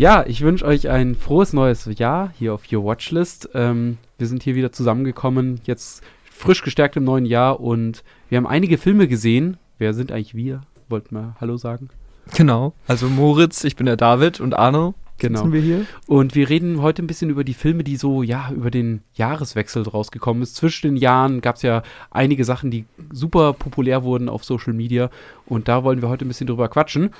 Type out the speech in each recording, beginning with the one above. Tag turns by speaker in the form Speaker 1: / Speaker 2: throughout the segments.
Speaker 1: Ja, ich wünsche euch ein frohes neues Jahr hier auf Your Watchlist. Ähm, wir sind hier wieder zusammengekommen, jetzt frisch gestärkt im neuen Jahr und wir haben einige Filme gesehen. Wer sind eigentlich wir? Wollten wir Hallo sagen?
Speaker 2: Genau. Also Moritz, ich bin der David und Arno.
Speaker 1: Genau.
Speaker 2: Sitzen wir hier?
Speaker 1: Und wir reden heute ein bisschen über die Filme, die so, ja, über den Jahreswechsel rausgekommen ist. Zwischen den Jahren gab es ja einige Sachen, die super populär wurden auf Social Media. Und da wollen wir heute ein bisschen drüber quatschen.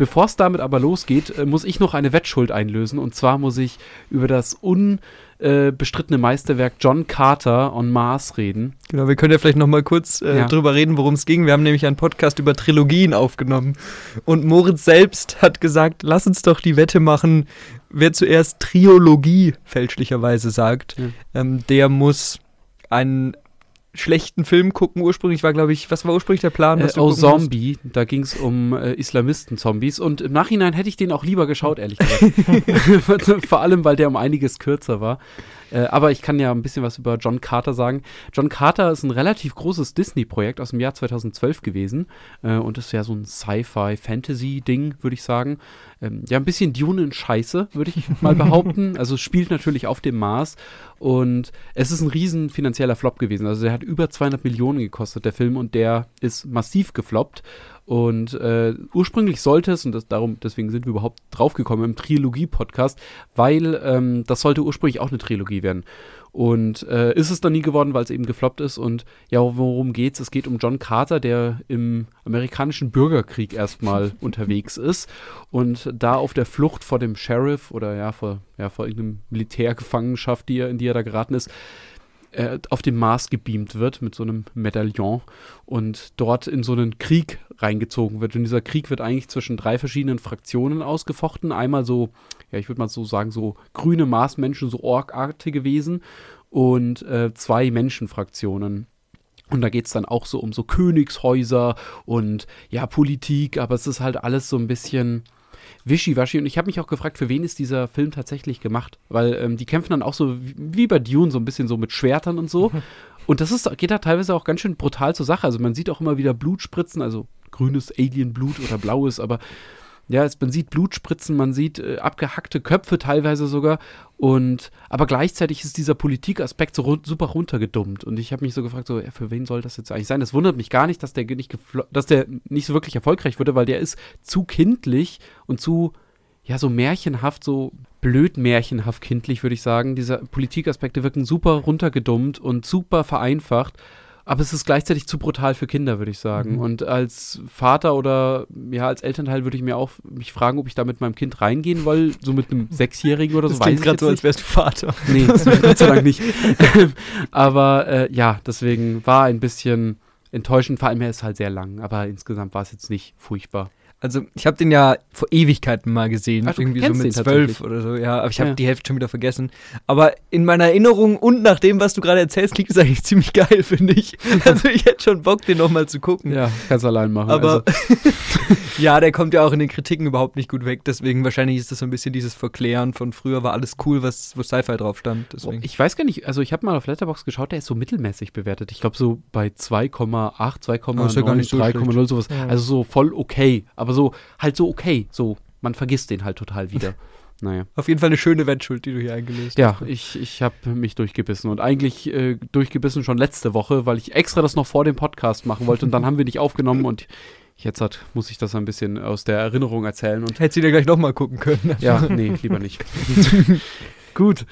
Speaker 1: Bevor es damit aber losgeht, äh, muss ich noch eine Wettschuld einlösen. Und zwar muss ich über das unbestrittene Meisterwerk John Carter on Mars reden.
Speaker 2: Genau, wir können ja vielleicht noch mal kurz äh,
Speaker 1: Ja.
Speaker 2: drüber reden, worum es ging. Wir haben nämlich einen Podcast über Trilogien aufgenommen. Und Moritz selbst hat gesagt, lass uns doch die Wette machen, wer zuerst Triologie fälschlicherweise sagt,
Speaker 1: Ja.
Speaker 2: ähm, der muss einen schlechten Film gucken. Ursprünglich war, glaube ich, was war ursprünglich der Plan?
Speaker 1: Äh, oh,
Speaker 2: gucken musst?
Speaker 1: Zombie, da ging es um äh, Islamisten-Zombies. Und im Nachhinein hätte ich den auch lieber geschaut, ehrlich gesagt. Vor allem, weil der um einiges kürzer war. Äh, aber ich kann ja ein bisschen was über John Carter sagen. John Carter ist ein relativ großes Disney-Projekt aus dem Jahr 2012 gewesen. Äh, und ist ja so ein Sci-Fi-Fantasy-Ding, würde ich sagen. Ähm, ja, ein bisschen Dune in Scheiße, würde ich mal behaupten. Also es spielt natürlich auf dem Mars. Und es ist ein riesen finanzieller Flop gewesen. Also der hat über 200 Millionen gekostet, der Film. Und der ist massiv gefloppt. Und äh, ursprünglich sollte es, und das, darum, deswegen sind wir überhaupt draufgekommen im Trilogie-Podcast, weil ähm, das sollte ursprünglich auch eine Trilogie werden. Und äh, ist es dann nie geworden, weil es eben gefloppt ist. Und ja, worum geht's? Es geht um John Carter, der im amerikanischen Bürgerkrieg erstmal unterwegs ist und da auf der Flucht vor dem Sheriff oder ja, vor, ja, vor irgendeinem Militärgefangenschaft, die er, in die er da geraten ist, äh, auf dem Mars gebeamt wird mit so einem Medaillon und dort in so einen Krieg reingezogen wird. Und dieser Krieg wird eigentlich zwischen drei verschiedenen Fraktionen ausgefochten. Einmal so, ja, ich würde mal so sagen, so grüne Marsmenschen, so orkartige Wesen und äh, zwei Menschenfraktionen. Und da geht es dann auch so um so Königshäuser und ja, Politik, aber es ist halt alles so ein bisschen wischiwaschi. Und ich habe mich auch gefragt, für wen ist dieser Film tatsächlich gemacht? Weil ähm, die kämpfen dann auch so wie, bei Dune, so ein bisschen so mit Schwertern und so. Und das ist, geht da teilweise auch ganz schön brutal zur Sache. Also man sieht auch immer wieder Blutspritzen, also grünes Alienblut oder blaues, aber ja, es, man sieht Blutspritzen, man sieht äh, abgehackte Köpfe teilweise sogar. Und aber gleichzeitig ist dieser Politikaspekt so run super runtergedummt. Und ich habe mich so gefragt, so, ja, für wen soll das jetzt eigentlich sein? Es wundert mich gar nicht, dass der nicht dass der nicht so wirklich erfolgreich wurde, weil der ist zu kindlich und zu ja, so märchenhaft, so blöd märchenhaft kindlich, würde ich sagen. Diese Politikaspekte wirken super runtergedummt und super vereinfacht. Aber es ist gleichzeitig zu brutal für Kinder, würde ich sagen.
Speaker 2: Mhm.
Speaker 1: Und als Vater oder ja, als Elternteil würde ich mir auch mich fragen, ob ich da mit meinem Kind reingehen will, so mit einem Sechsjährigen oder so.
Speaker 2: Das klingt gerade so, als wärst du Vater.
Speaker 1: Nee, das Gott sei Dank nicht. aber äh, ja, deswegen war ein bisschen enttäuschend. Vor allem er ist halt sehr lang, aber insgesamt war es jetzt nicht furchtbar.
Speaker 2: Also, ich habe den ja vor Ewigkeiten mal gesehen.
Speaker 1: Ach,
Speaker 2: irgendwie so mit zwölf oder so. Ja, aber ich habe
Speaker 1: Ja.
Speaker 2: die Hälfte schon wieder vergessen. Aber in meiner Erinnerung und nach dem, was du gerade erzählst, klingt es eigentlich ziemlich geil, finde ich. Also, ich hätte schon Bock, den nochmal zu gucken.
Speaker 1: Ja, kannst allein machen.
Speaker 2: Aber
Speaker 1: also,
Speaker 2: ja, der kommt ja auch in den Kritiken überhaupt nicht gut weg. Deswegen wahrscheinlich ist das so ein bisschen dieses Verklären von früher war alles cool, was wo Sci-Fi drauf stand. Deswegen.
Speaker 1: ich weiß gar nicht, also ich habe mal auf Letterbox geschaut, der ist so mittelmäßig bewertet. Ich glaube so bei 2,8, 2,9,
Speaker 2: Oh, ja gar nicht so
Speaker 1: 3,0 sowas.
Speaker 2: Ja.
Speaker 1: Also so voll okay, aber so halt so okay, so man vergisst den halt total wieder. naja.
Speaker 2: Auf jeden Fall eine schöne Wettschuld, die du hier eingelöst
Speaker 1: Ja,
Speaker 2: hast.
Speaker 1: ich, ich habe mich durchgebissen und eigentlich äh, durchgebissen schon letzte Woche, weil ich extra das noch vor dem Podcast machen wollte und dann haben wir nicht aufgenommen und jetzt hat, muss ich das ein bisschen aus der Erinnerung erzählen und
Speaker 2: Hättest du dir gleich nochmal gucken können.
Speaker 1: ja, nee, lieber nicht. Gut.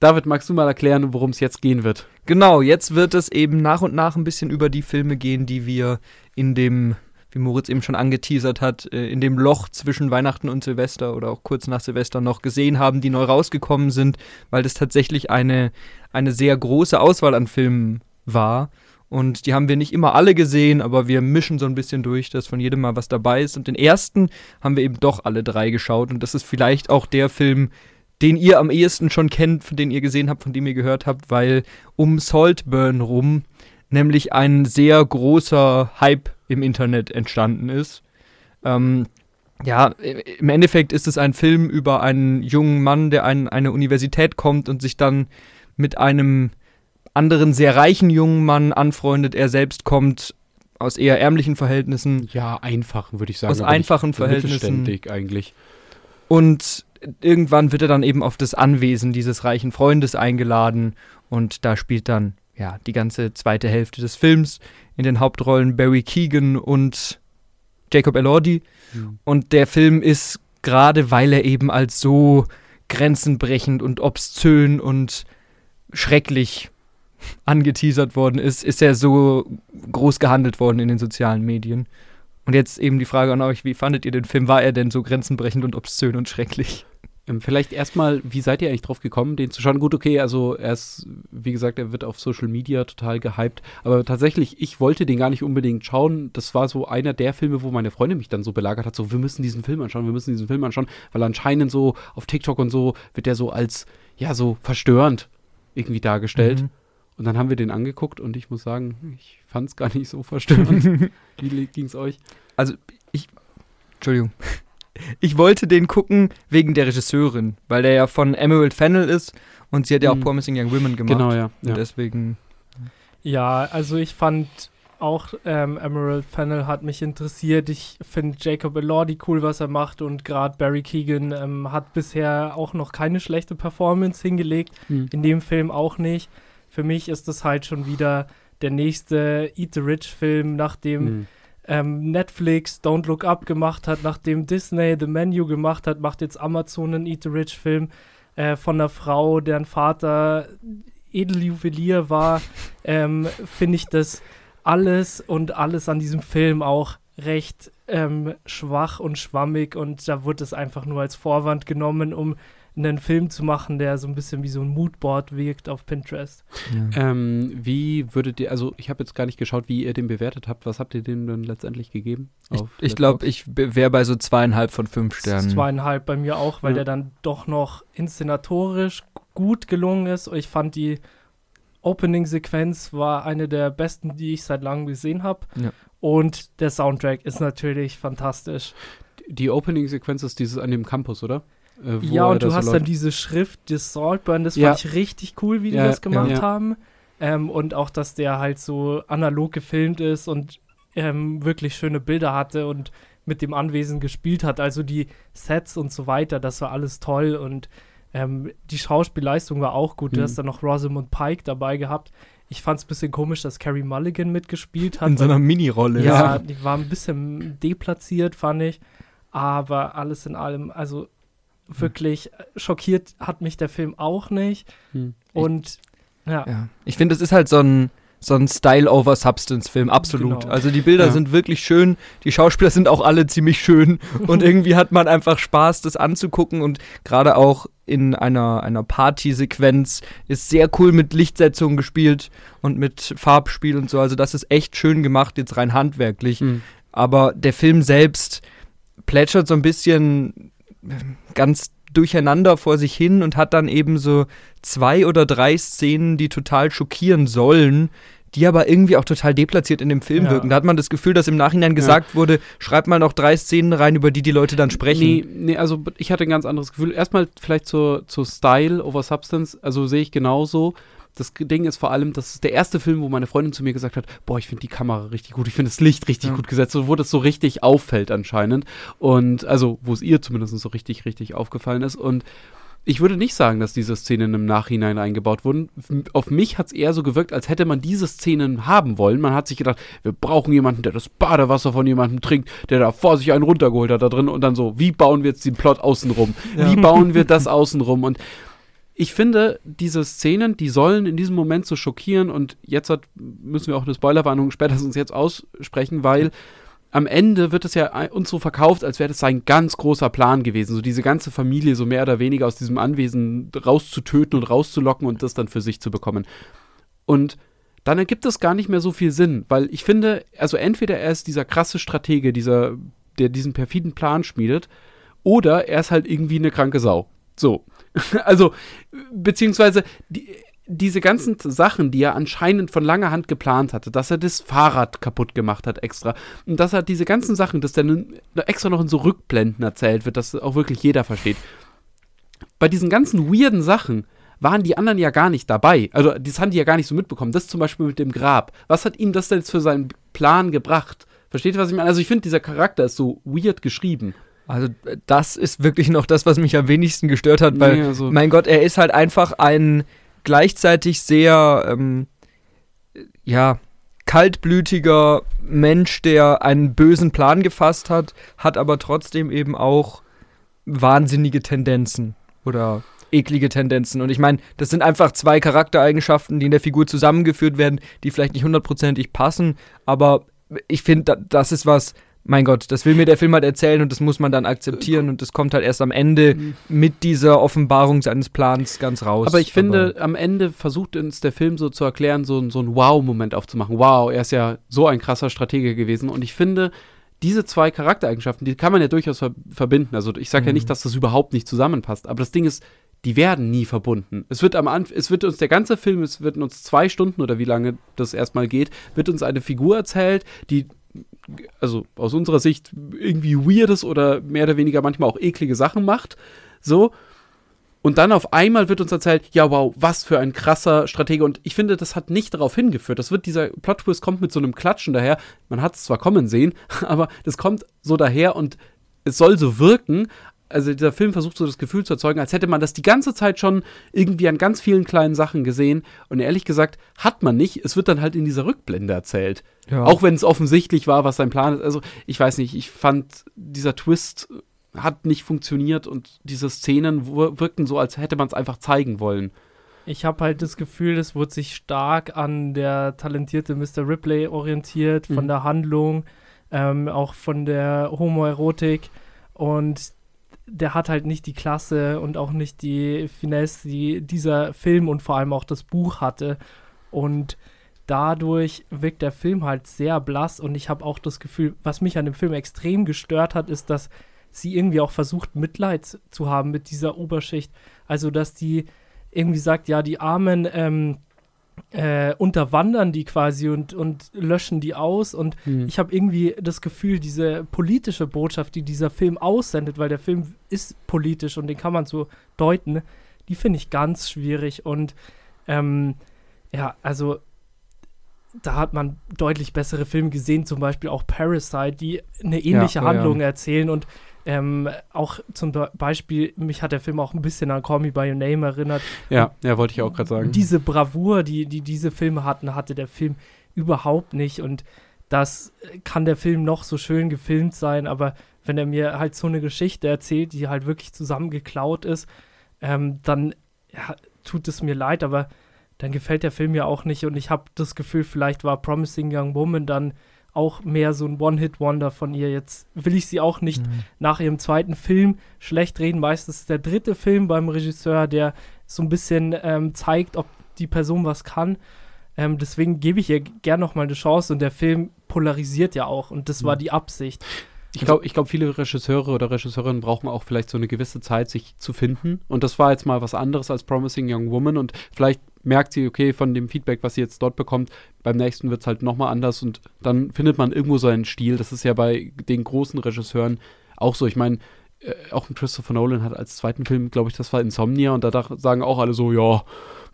Speaker 1: David, magst du mal erklären, worum es jetzt gehen wird?
Speaker 2: Genau, jetzt wird es eben nach und nach ein bisschen über die Filme gehen, die wir in dem, wie Moritz eben schon angeteasert hat, äh, in dem Loch zwischen Weihnachten und Silvester oder auch kurz nach Silvester noch gesehen haben, die neu rausgekommen sind, weil das tatsächlich eine, eine sehr große Auswahl an Filmen war. Und die haben wir nicht immer alle gesehen, aber wir mischen so ein bisschen durch, dass von jedem mal was dabei ist. Und den ersten haben wir eben doch alle drei geschaut. Und das ist vielleicht auch der Film, den ihr am ehesten schon kennt, von den ihr gesehen habt, von dem ihr gehört habt, weil um Saltburn rum nämlich ein sehr großer Hype im Internet entstanden ist. Ähm, ja, im Endeffekt ist es ein Film über einen jungen Mann, der an eine Universität kommt und sich dann mit einem anderen sehr reichen jungen Mann anfreundet. Er selbst kommt aus eher ärmlichen Verhältnissen
Speaker 1: Ja, einfachen, würde ich sagen.
Speaker 2: Aus einfachen Verhältnissen.
Speaker 1: eigentlich.
Speaker 2: Und irgendwann wird er dann eben auf das Anwesen dieses reichen Freundes eingeladen und da spielt dann ja die ganze zweite Hälfte des Films in den Hauptrollen Barry Keegan und Jacob Elordi. Mhm. Und der Film ist gerade, weil er eben als so grenzenbrechend und obszön und schrecklich angeteasert worden ist, ist er so groß gehandelt worden in den sozialen Medien. Und jetzt eben die Frage an euch, wie fandet ihr den Film? War er denn so grenzenbrechend und obszön und schrecklich?
Speaker 1: Ähm, vielleicht erstmal, wie seid ihr eigentlich drauf gekommen, den zu schauen? Gut, okay, also er ist, wie gesagt, er wird auf Social Media total gehypt, aber tatsächlich, ich wollte den gar nicht unbedingt schauen. Das war so einer der Filme, wo meine Freundin mich dann so belagert hat, so, wir müssen diesen Film anschauen, wir müssen diesen Film anschauen, weil anscheinend so auf TikTok und so wird der so als, ja, so verstörend irgendwie dargestellt. Mhm. Und dann haben wir den angeguckt und ich muss sagen, ich fand es gar nicht so verstörend. Wie ging es euch?
Speaker 2: Also, ich. Entschuldigung. Ich wollte den gucken wegen der Regisseurin, weil der ja von Emerald Fennel ist und sie hat ja auch mhm. Promising Young Women gemacht.
Speaker 1: Genau, ja.
Speaker 2: ja. Und deswegen.
Speaker 3: Ja, also ich fand auch ähm, Emerald Fennel hat mich interessiert. Ich finde Jacob Elordi cool, was er macht und gerade Barry Keegan ähm, hat bisher auch noch keine schlechte Performance hingelegt. Mhm. In dem Film auch nicht für mich ist das halt schon wieder der nächste Eat the Rich Film, nachdem mhm. Ähm, Netflix Don't Look Up gemacht hat, nachdem Disney The Menu gemacht hat, macht jetzt Amazon einen Eat the Rich Film äh, von einer Frau, deren Vater Edeljuwelier war. ähm, Finde ich das alles und alles an diesem Film auch recht ähm, schwach und schwammig und da wurde es einfach nur als Vorwand genommen, um einen Film zu machen, der so ein bisschen wie so ein Moodboard wirkt auf Pinterest.
Speaker 1: Ja. Ähm, wie würdet ihr, also ich habe jetzt gar nicht geschaut, wie ihr den bewertet habt. Was habt ihr dem dann letztendlich gegeben?
Speaker 2: Ich, ich glaube, ich wäre bei so zweieinhalb von fünf Sternen.
Speaker 3: Zweieinhalb bei mir auch, weil ja. der dann doch noch inszenatorisch gut gelungen ist. Ich fand die Opening-Sequenz war eine der besten, die ich seit langem gesehen habe. Ja. Und der Soundtrack ist natürlich fantastisch.
Speaker 1: Die Opening-Sequenz ist dieses an dem Campus, oder?
Speaker 3: Äh, ja, und du hast so dann diese Schrift, das Saltburn, das ja. fand ich richtig cool, wie die ja, das gemacht ja, haben. Ähm, und auch, dass der halt so analog gefilmt ist und ähm, wirklich schöne Bilder hatte und mit dem Anwesen gespielt hat. Also die Sets und so weiter, das war alles toll und ähm, die Schauspielleistung war auch gut. Mhm. Du hast dann noch Rosamund Pike dabei gehabt. Ich fand es ein bisschen komisch, dass Carrie Mulligan mitgespielt hat.
Speaker 2: In so einer Mini-Rolle.
Speaker 3: Ja, die war ein bisschen deplatziert, fand ich. Aber alles in allem, also wirklich schockiert hat mich der Film auch nicht. Hm. Und
Speaker 2: ich, ja. ja. Ich finde, es ist halt so ein, so ein Style-over-Substance-Film, absolut. Genau. Also die Bilder ja. sind wirklich schön, die Schauspieler sind auch alle ziemlich schön und irgendwie hat man einfach Spaß, das anzugucken und gerade auch in einer, einer Party-Sequenz ist sehr cool mit Lichtsetzung gespielt und mit Farbspiel und so. Also das ist echt schön gemacht, jetzt rein handwerklich. Mhm. Aber der Film selbst plätschert so ein bisschen ganz durcheinander vor sich hin und hat dann eben so zwei oder drei Szenen, die total schockieren sollen, die aber irgendwie auch total deplatziert in dem Film ja. wirken. Da hat man das Gefühl, dass im Nachhinein gesagt ja. wurde, schreib mal noch drei Szenen rein, über die die Leute dann sprechen.
Speaker 1: Nee, nee also ich hatte ein ganz anderes Gefühl. Erstmal vielleicht zur, zur Style over Substance, also sehe ich genauso das Ding ist vor allem, das ist der erste Film, wo meine Freundin zu mir gesagt hat, boah, ich finde die Kamera richtig gut, ich finde das Licht richtig ja. gut gesetzt, so, wo das so richtig auffällt anscheinend. Und also, wo es ihr zumindest so richtig, richtig aufgefallen ist. Und ich würde nicht sagen, dass diese Szenen im Nachhinein eingebaut wurden. Auf mich hat es eher so gewirkt, als hätte man diese Szenen haben wollen. Man hat sich gedacht, wir brauchen jemanden, der das Badewasser von jemandem trinkt, der da vor sich einen runtergeholt hat da drin und dann so, wie bauen wir jetzt den Plot außenrum? Ja. Wie bauen wir das außenrum? Und ich finde, diese Szenen, die sollen in diesem Moment so schockieren und jetzt hat, müssen wir auch eine Spoilerwarnung spätestens jetzt aussprechen, weil am Ende wird es ja uns so verkauft, als wäre das sein ganz großer Plan gewesen, so diese ganze Familie so mehr oder weniger aus diesem Anwesen rauszutöten und rauszulocken und das dann für sich zu bekommen. Und dann ergibt es gar nicht mehr so viel Sinn, weil ich finde, also entweder er ist dieser krasse Stratege, dieser, der diesen perfiden Plan schmiedet, oder er ist halt irgendwie eine kranke Sau. So. also, beziehungsweise die, diese ganzen Sachen, die er anscheinend von langer Hand geplant hatte, dass er das Fahrrad kaputt gemacht hat extra und dass er diese ganzen Sachen, dass dann extra noch in so Rückblenden erzählt wird, dass auch wirklich jeder versteht. Bei diesen ganzen weirden Sachen waren die anderen ja gar nicht dabei. Also, das haben die ja gar nicht so mitbekommen. Das zum Beispiel mit dem Grab. Was hat ihm das denn jetzt für seinen Plan gebracht? Versteht ihr, was ich meine? Also, ich finde, dieser Charakter ist so weird geschrieben.
Speaker 2: Also das ist wirklich noch das, was mich am wenigsten gestört hat, weil,
Speaker 1: Nee, also-
Speaker 2: mein Gott, er ist halt einfach ein gleichzeitig sehr, ähm, ja, kaltblütiger Mensch, der einen bösen Plan gefasst hat, hat aber trotzdem eben auch wahnsinnige Tendenzen oder eklige Tendenzen. Und ich meine, das sind einfach zwei Charaktereigenschaften, die in der Figur zusammengeführt werden, die vielleicht nicht hundertprozentig passen, aber ich finde, da, das ist was, mein Gott, das will mir der Film halt erzählen und das muss man dann akzeptieren und das kommt halt erst am Ende mit dieser Offenbarung seines Plans ganz raus.
Speaker 1: Aber ich finde, am Ende versucht uns der Film so zu erklären, so, so einen Wow-Moment aufzumachen. Wow, er ist ja so ein krasser Stratege gewesen. Und ich finde, diese zwei Charaktereigenschaften, die kann man ja durchaus ver verbinden. Also ich sage ja
Speaker 2: Mhm.
Speaker 1: nicht, dass das überhaupt nicht zusammenpasst. Aber das Ding ist, die werden nie verbunden. Es wird am Anf es wird uns der ganze Film, es wird uns zwei Stunden oder wie lange das erstmal geht, wird uns eine Figur erzählt, die also aus unserer Sicht irgendwie weirdes oder mehr oder weniger manchmal auch eklige Sachen macht. So. Und dann auf einmal wird uns erzählt, ja, wow, was für ein krasser Stratege. Und ich finde, das hat nicht darauf hingeführt. Das wird, dieser Plot-Twist kommt mit so einem Klatschen daher. Man hat es zwar kommen sehen, aber das kommt so daher und es soll so wirken. Also dieser Film versucht so das Gefühl zu erzeugen, als hätte man das die ganze Zeit schon irgendwie an ganz vielen kleinen Sachen gesehen. Und ehrlich gesagt, hat man nicht. Es wird dann halt in dieser Rückblende erzählt.
Speaker 2: Ja.
Speaker 1: Auch wenn es offensichtlich war, was sein Plan ist. Also, ich weiß nicht, ich fand, dieser Twist hat nicht funktioniert und diese Szenen wirkten so, als hätte man es einfach zeigen wollen.
Speaker 3: Ich habe halt das Gefühl, es wurde sich stark an der talentierte Mr. Ripley orientiert, von
Speaker 1: Mhm.
Speaker 3: der Handlung, ähm, auch von der Homoerotik und der hat halt nicht die Klasse und auch nicht die Finesse, die dieser Film und vor allem auch das Buch hatte. Und dadurch wirkt der Film halt sehr blass und ich habe auch das Gefühl, was mich an dem Film extrem gestört hat, ist, dass sie irgendwie auch versucht, Mitleid zu haben mit dieser Oberschicht. Also, dass die irgendwie sagt, ja, die Armen ähm, äh, unterwandern die quasi und, und löschen die aus. Und
Speaker 1: Hm.
Speaker 3: ich habe irgendwie das Gefühl, diese politische Botschaft, die dieser Film aussendet, weil der Film ist politisch und den kann man so deuten, die finde ich ganz schwierig. Und ähm, ja, also da hat man deutlich bessere Filme gesehen, zum Beispiel auch Parasite, die eine ähnliche
Speaker 2: Ja, ja, ja.
Speaker 3: Handlung erzählen und ähm, auch zum Be- Beispiel, mich hat der Film auch ein bisschen an Call Me By Your Name erinnert.
Speaker 1: Ja, ja, wollte ich auch gerade sagen.
Speaker 3: Diese Bravour, die, die diese Filme hatten, hatte der Film überhaupt nicht. Und das äh, kann der Film noch so schön gefilmt sein, aber wenn er mir halt so eine Geschichte erzählt, die halt wirklich zusammengeklaut ist, ähm, dann ja, tut es mir leid, aber dann gefällt der Film ja auch nicht. Und ich habe das Gefühl, vielleicht war Promising Young Woman dann auch mehr so ein One-Hit-Wonder von ihr. Jetzt will ich sie auch nicht
Speaker 2: Mhm.
Speaker 3: nach ihrem zweiten Film schlecht reden. Meistens ist der dritte Film beim Regisseur, der so ein bisschen ähm, zeigt, ob die Person was kann. Ähm, deswegen gebe ich ihr gerne noch mal eine Chance und der Film polarisiert ja auch und das war
Speaker 1: Mhm.
Speaker 3: die Absicht.
Speaker 1: Ich glaube, ich glaub, viele Regisseure oder Regisseurinnen brauchen auch vielleicht so eine gewisse Zeit, sich zu finden. Und das war jetzt mal was anderes als Promising Young Woman. Und vielleicht merkt sie, okay, von dem Feedback, was sie jetzt dort bekommt, beim nächsten wird es halt nochmal anders. Und dann findet man irgendwo seinen Stil. Das ist ja bei den großen Regisseuren auch so. Ich meine, äh, auch Christopher Nolan hat als zweiten Film, glaube ich, das war Insomnia. Und da sagen auch alle so, ja,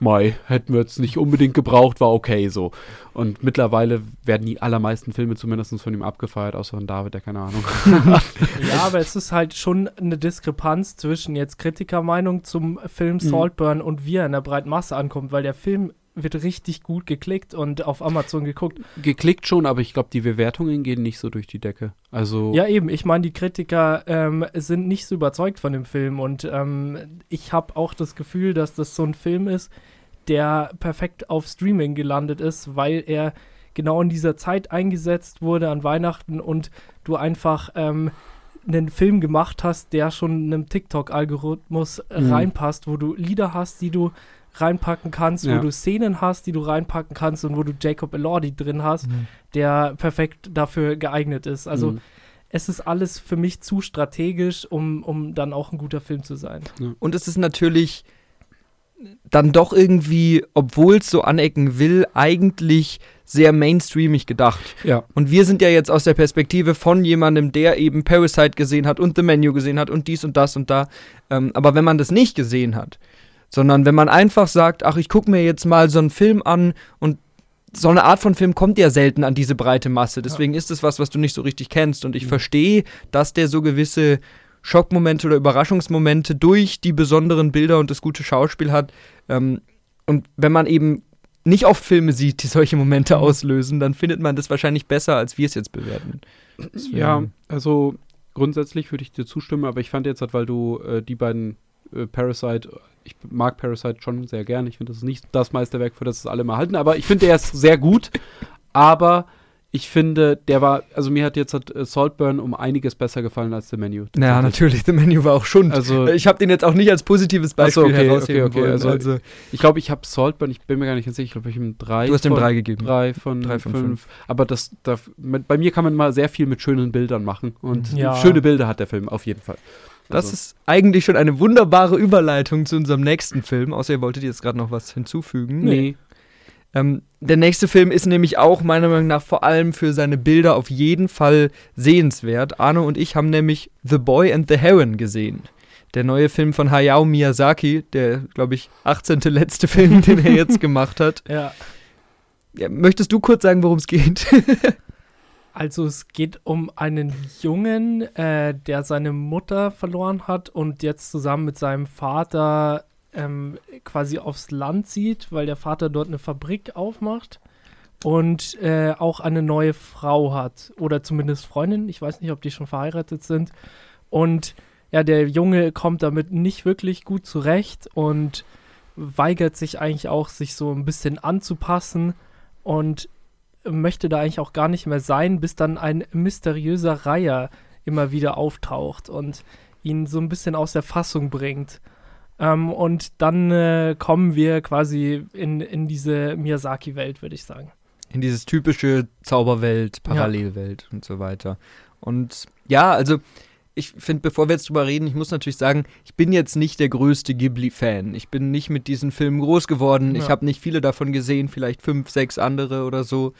Speaker 1: Mai, hätten wir jetzt nicht unbedingt gebraucht, war okay so. Und mittlerweile werden die allermeisten Filme zumindest von ihm abgefeiert, außer von David, der keine Ahnung.
Speaker 3: Ja, aber es ist halt schon eine Diskrepanz zwischen jetzt Kritikermeinung zum Film Saltburn und wie er in der breiten Masse ankommt, weil der Film wird richtig gut geklickt und auf Amazon geguckt.
Speaker 1: Geklickt schon, aber ich glaube, die Bewertungen gehen nicht so durch die Decke. Also,
Speaker 3: Ja, eben. Ich meine, die Kritiker ähm, sind nicht so überzeugt von dem Film und ähm, ich habe auch das Gefühl, dass das so ein Film ist, der perfekt auf Streaming gelandet ist, weil er genau in dieser Zeit eingesetzt wurde an Weihnachten und du einfach ähm, einen Film gemacht hast, der schon einem TikTok-Algorithmus
Speaker 1: Mhm.
Speaker 3: reinpasst, wo du Lieder hast, die du reinpacken kannst,
Speaker 1: Ja.
Speaker 3: wo du Szenen hast, die du reinpacken kannst und wo du Jacob Elordi drin hast, der perfekt dafür geeignet ist. Also
Speaker 1: Mhm.
Speaker 3: es ist alles für mich zu strategisch, um, um dann auch ein guter Film zu sein.
Speaker 2: Und es ist natürlich dann doch irgendwie, obwohl es so anecken will, eigentlich sehr mainstreamig gedacht.
Speaker 1: ja.
Speaker 2: Und wir sind ja jetzt aus der Perspektive von jemandem, der eben Parasite gesehen hat und The Menu gesehen hat und dies und das und da. Ähm, aber wenn man das nicht gesehen hat, sondern wenn man einfach sagt, ach, ich gucke mir jetzt mal so einen Film an und so eine Art von Film kommt ja selten an diese breite Masse. Deswegen ist es was, was du nicht so richtig kennst. Und ich
Speaker 3: Mhm.
Speaker 2: verstehe, dass der so gewisse Schockmomente oder Überraschungsmomente durch die besonderen Bilder und das gute Schauspiel hat. Ähm, und wenn man eben nicht oft Filme sieht, die solche Momente
Speaker 1: Mhm.
Speaker 2: auslösen, dann findet man das wahrscheinlich besser, als wir es jetzt bewerten. Deswegen-
Speaker 1: Ja, also grundsätzlich würde ich dir zustimmen, aber ich fand jetzt, halt, weil du äh, die beiden äh, Parasite, ich mag Parasite schon sehr gern. Ich finde, das ist nicht das Meisterwerk, für das es alle mal halten, aber ich finde, der ist sehr gut. Aber ich finde, der war, also mir hat jetzt hat, äh, Saltburn um einiges besser gefallen als The Menu.
Speaker 2: Ja, natürlich, The Menu war auch schon.
Speaker 1: Also,
Speaker 2: ich habe den jetzt auch nicht als positives
Speaker 1: Ach so,
Speaker 2: Beispiel
Speaker 1: okay,
Speaker 2: herausheben
Speaker 1: okay, okay,
Speaker 2: wollen.
Speaker 1: also-
Speaker 2: Also,
Speaker 1: ich glaube, ich habe Saltburn, ich bin mir gar nicht ganz sicher, ich glaube, ich habe ihm drei.
Speaker 2: du hast ihm drei gegeben.
Speaker 1: Drei von,
Speaker 2: Drei von
Speaker 1: fünf. Aber das, da, mit, bei mir kann man mal sehr viel mit schönen Bildern machen. Und
Speaker 3: Ja.
Speaker 1: schöne Bilder hat der Film, auf jeden Fall.
Speaker 2: Das
Speaker 1: Also,
Speaker 2: ist eigentlich schon eine wunderbare Überleitung zu unserem nächsten Film, außer ihr wolltet jetzt gerade noch was hinzufügen.
Speaker 1: nee.
Speaker 2: Ähm, der nächste Film ist nämlich auch meiner Meinung nach vor allem für seine Bilder auf jeden Fall sehenswert. Arno und ich haben nämlich The Boy and the Heron gesehen. Der neue Film von Hayao Miyazaki, der, glaube ich, 18. letzte Film, den er jetzt gemacht hat.
Speaker 3: Ja.
Speaker 2: Ja, möchtest du kurz sagen, worum es geht?
Speaker 3: Also es geht um einen Jungen, äh, der seine Mutter verloren hat und jetzt zusammen mit seinem Vater ähm, quasi aufs Land zieht, weil der Vater dort eine Fabrik aufmacht und äh, auch eine neue Frau hat oder zumindest Freundin. Ich weiß nicht, ob die schon verheiratet sind. Und ja, der Junge kommt damit nicht wirklich gut zurecht und weigert sich eigentlich auch, sich so ein bisschen anzupassen und möchte da eigentlich auch gar nicht mehr sein, bis dann ein mysteriöser Reiher immer wieder auftaucht und ihn so ein bisschen aus der Fassung bringt. Ähm, und dann äh, kommen wir quasi in, in diese Miyazaki-Welt, würde ich sagen.
Speaker 2: in dieses typische Zauberwelt, Parallelwelt und so weiter. Und ja, also ich finde, bevor wir jetzt drüber reden, ich muss natürlich sagen, ich bin jetzt nicht der größte Ghibli-Fan. Ich bin nicht mit diesen Filmen groß geworden. Ich
Speaker 3: Ja.
Speaker 2: habe nicht viele davon gesehen, vielleicht fünf, sechs andere oder so.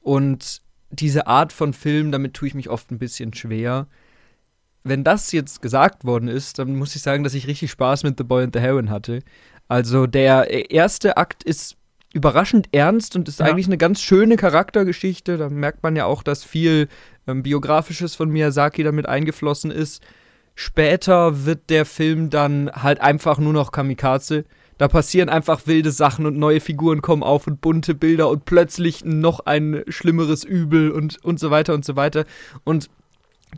Speaker 2: Und diese Art von Film, damit tue ich mich oft ein bisschen schwer. Wenn das jetzt gesagt worden ist, dann muss ich sagen, dass ich richtig Spaß mit The Boy and the Heron hatte. Also der erste Akt ist überraschend ernst und ist
Speaker 3: Ja.
Speaker 2: eigentlich eine ganz schöne Charaktergeschichte. Da merkt man ja auch, dass viel ähm, Biografisches von Miyazaki damit eingeflossen ist. Später wird der Film dann halt einfach nur noch Kamikaze. Da passieren einfach wilde Sachen und neue Figuren kommen auf und bunte Bilder und plötzlich noch ein schlimmeres Übel und, und so weiter und so weiter. Und